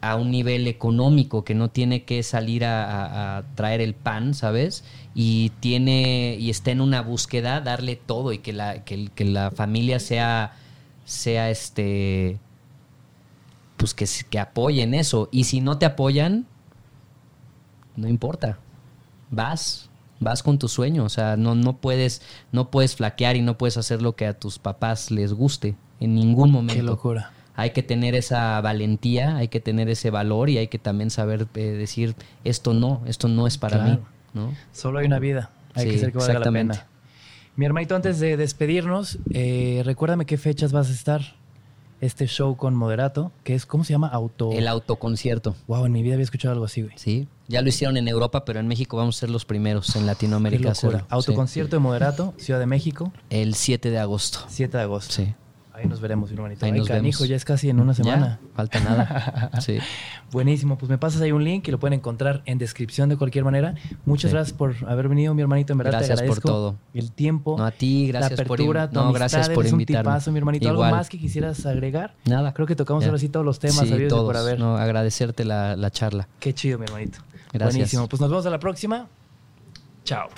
a un nivel económico, que no tiene que salir a, traer el pan, ¿sabes? Y tiene y está en una búsqueda, darle todo y que la, que, la familia sea, sea este, pues que, que apoyen eso. Y si no te apoyan, no importa, vas, vas con tu sueño, o sea, no, no, puedes, no puedes flaquear y no puedes hacer lo que a tus papás les guste en ningún momento. Qué locura hay que tener esa valentía, hay que tener ese valor y hay que también saber eh, decir esto no, esto no es para mí. ¿no? Solo hay una vida, hay que hacer que valga la pena. Mi hermanito, antes de despedirnos, eh, recuérdame qué fechas vas a estar este show con Moderato, que es, ¿cómo se llama? Auto... El autoconcierto. Wow, en mi vida había escuchado algo así, güey. Sí, ya lo hicieron en Europa, pero en México vamos a ser los primeros en Latinoamérica. Autoconcierto de Moderato, Ciudad de México. El 7 de agosto. 7 de agosto. Sí. Ahí nos veremos, hermanito. Ahí nos vemos. ya es casi en una semana. falta nada. sí. Buenísimo. Pues me pasas ahí un link y lo pueden encontrar en descripción de cualquier manera. Muchas gracias por haber venido, mi hermanito. En verdad gracias te agradezco por todo. El tiempo. No, a ti, gracias la apertura, por, no, gracias por invitarme. un tipazo, mi hermanito. ¿Algo más que quisieras agregar? Nada. Creo que tocamos ahora sí todos los temas. Sí, todos. por haber. No, agradecerte la, la charla. Qué chido, mi hermanito. Gracias. Buenísimo. Pues nos vemos a la próxima. Chao.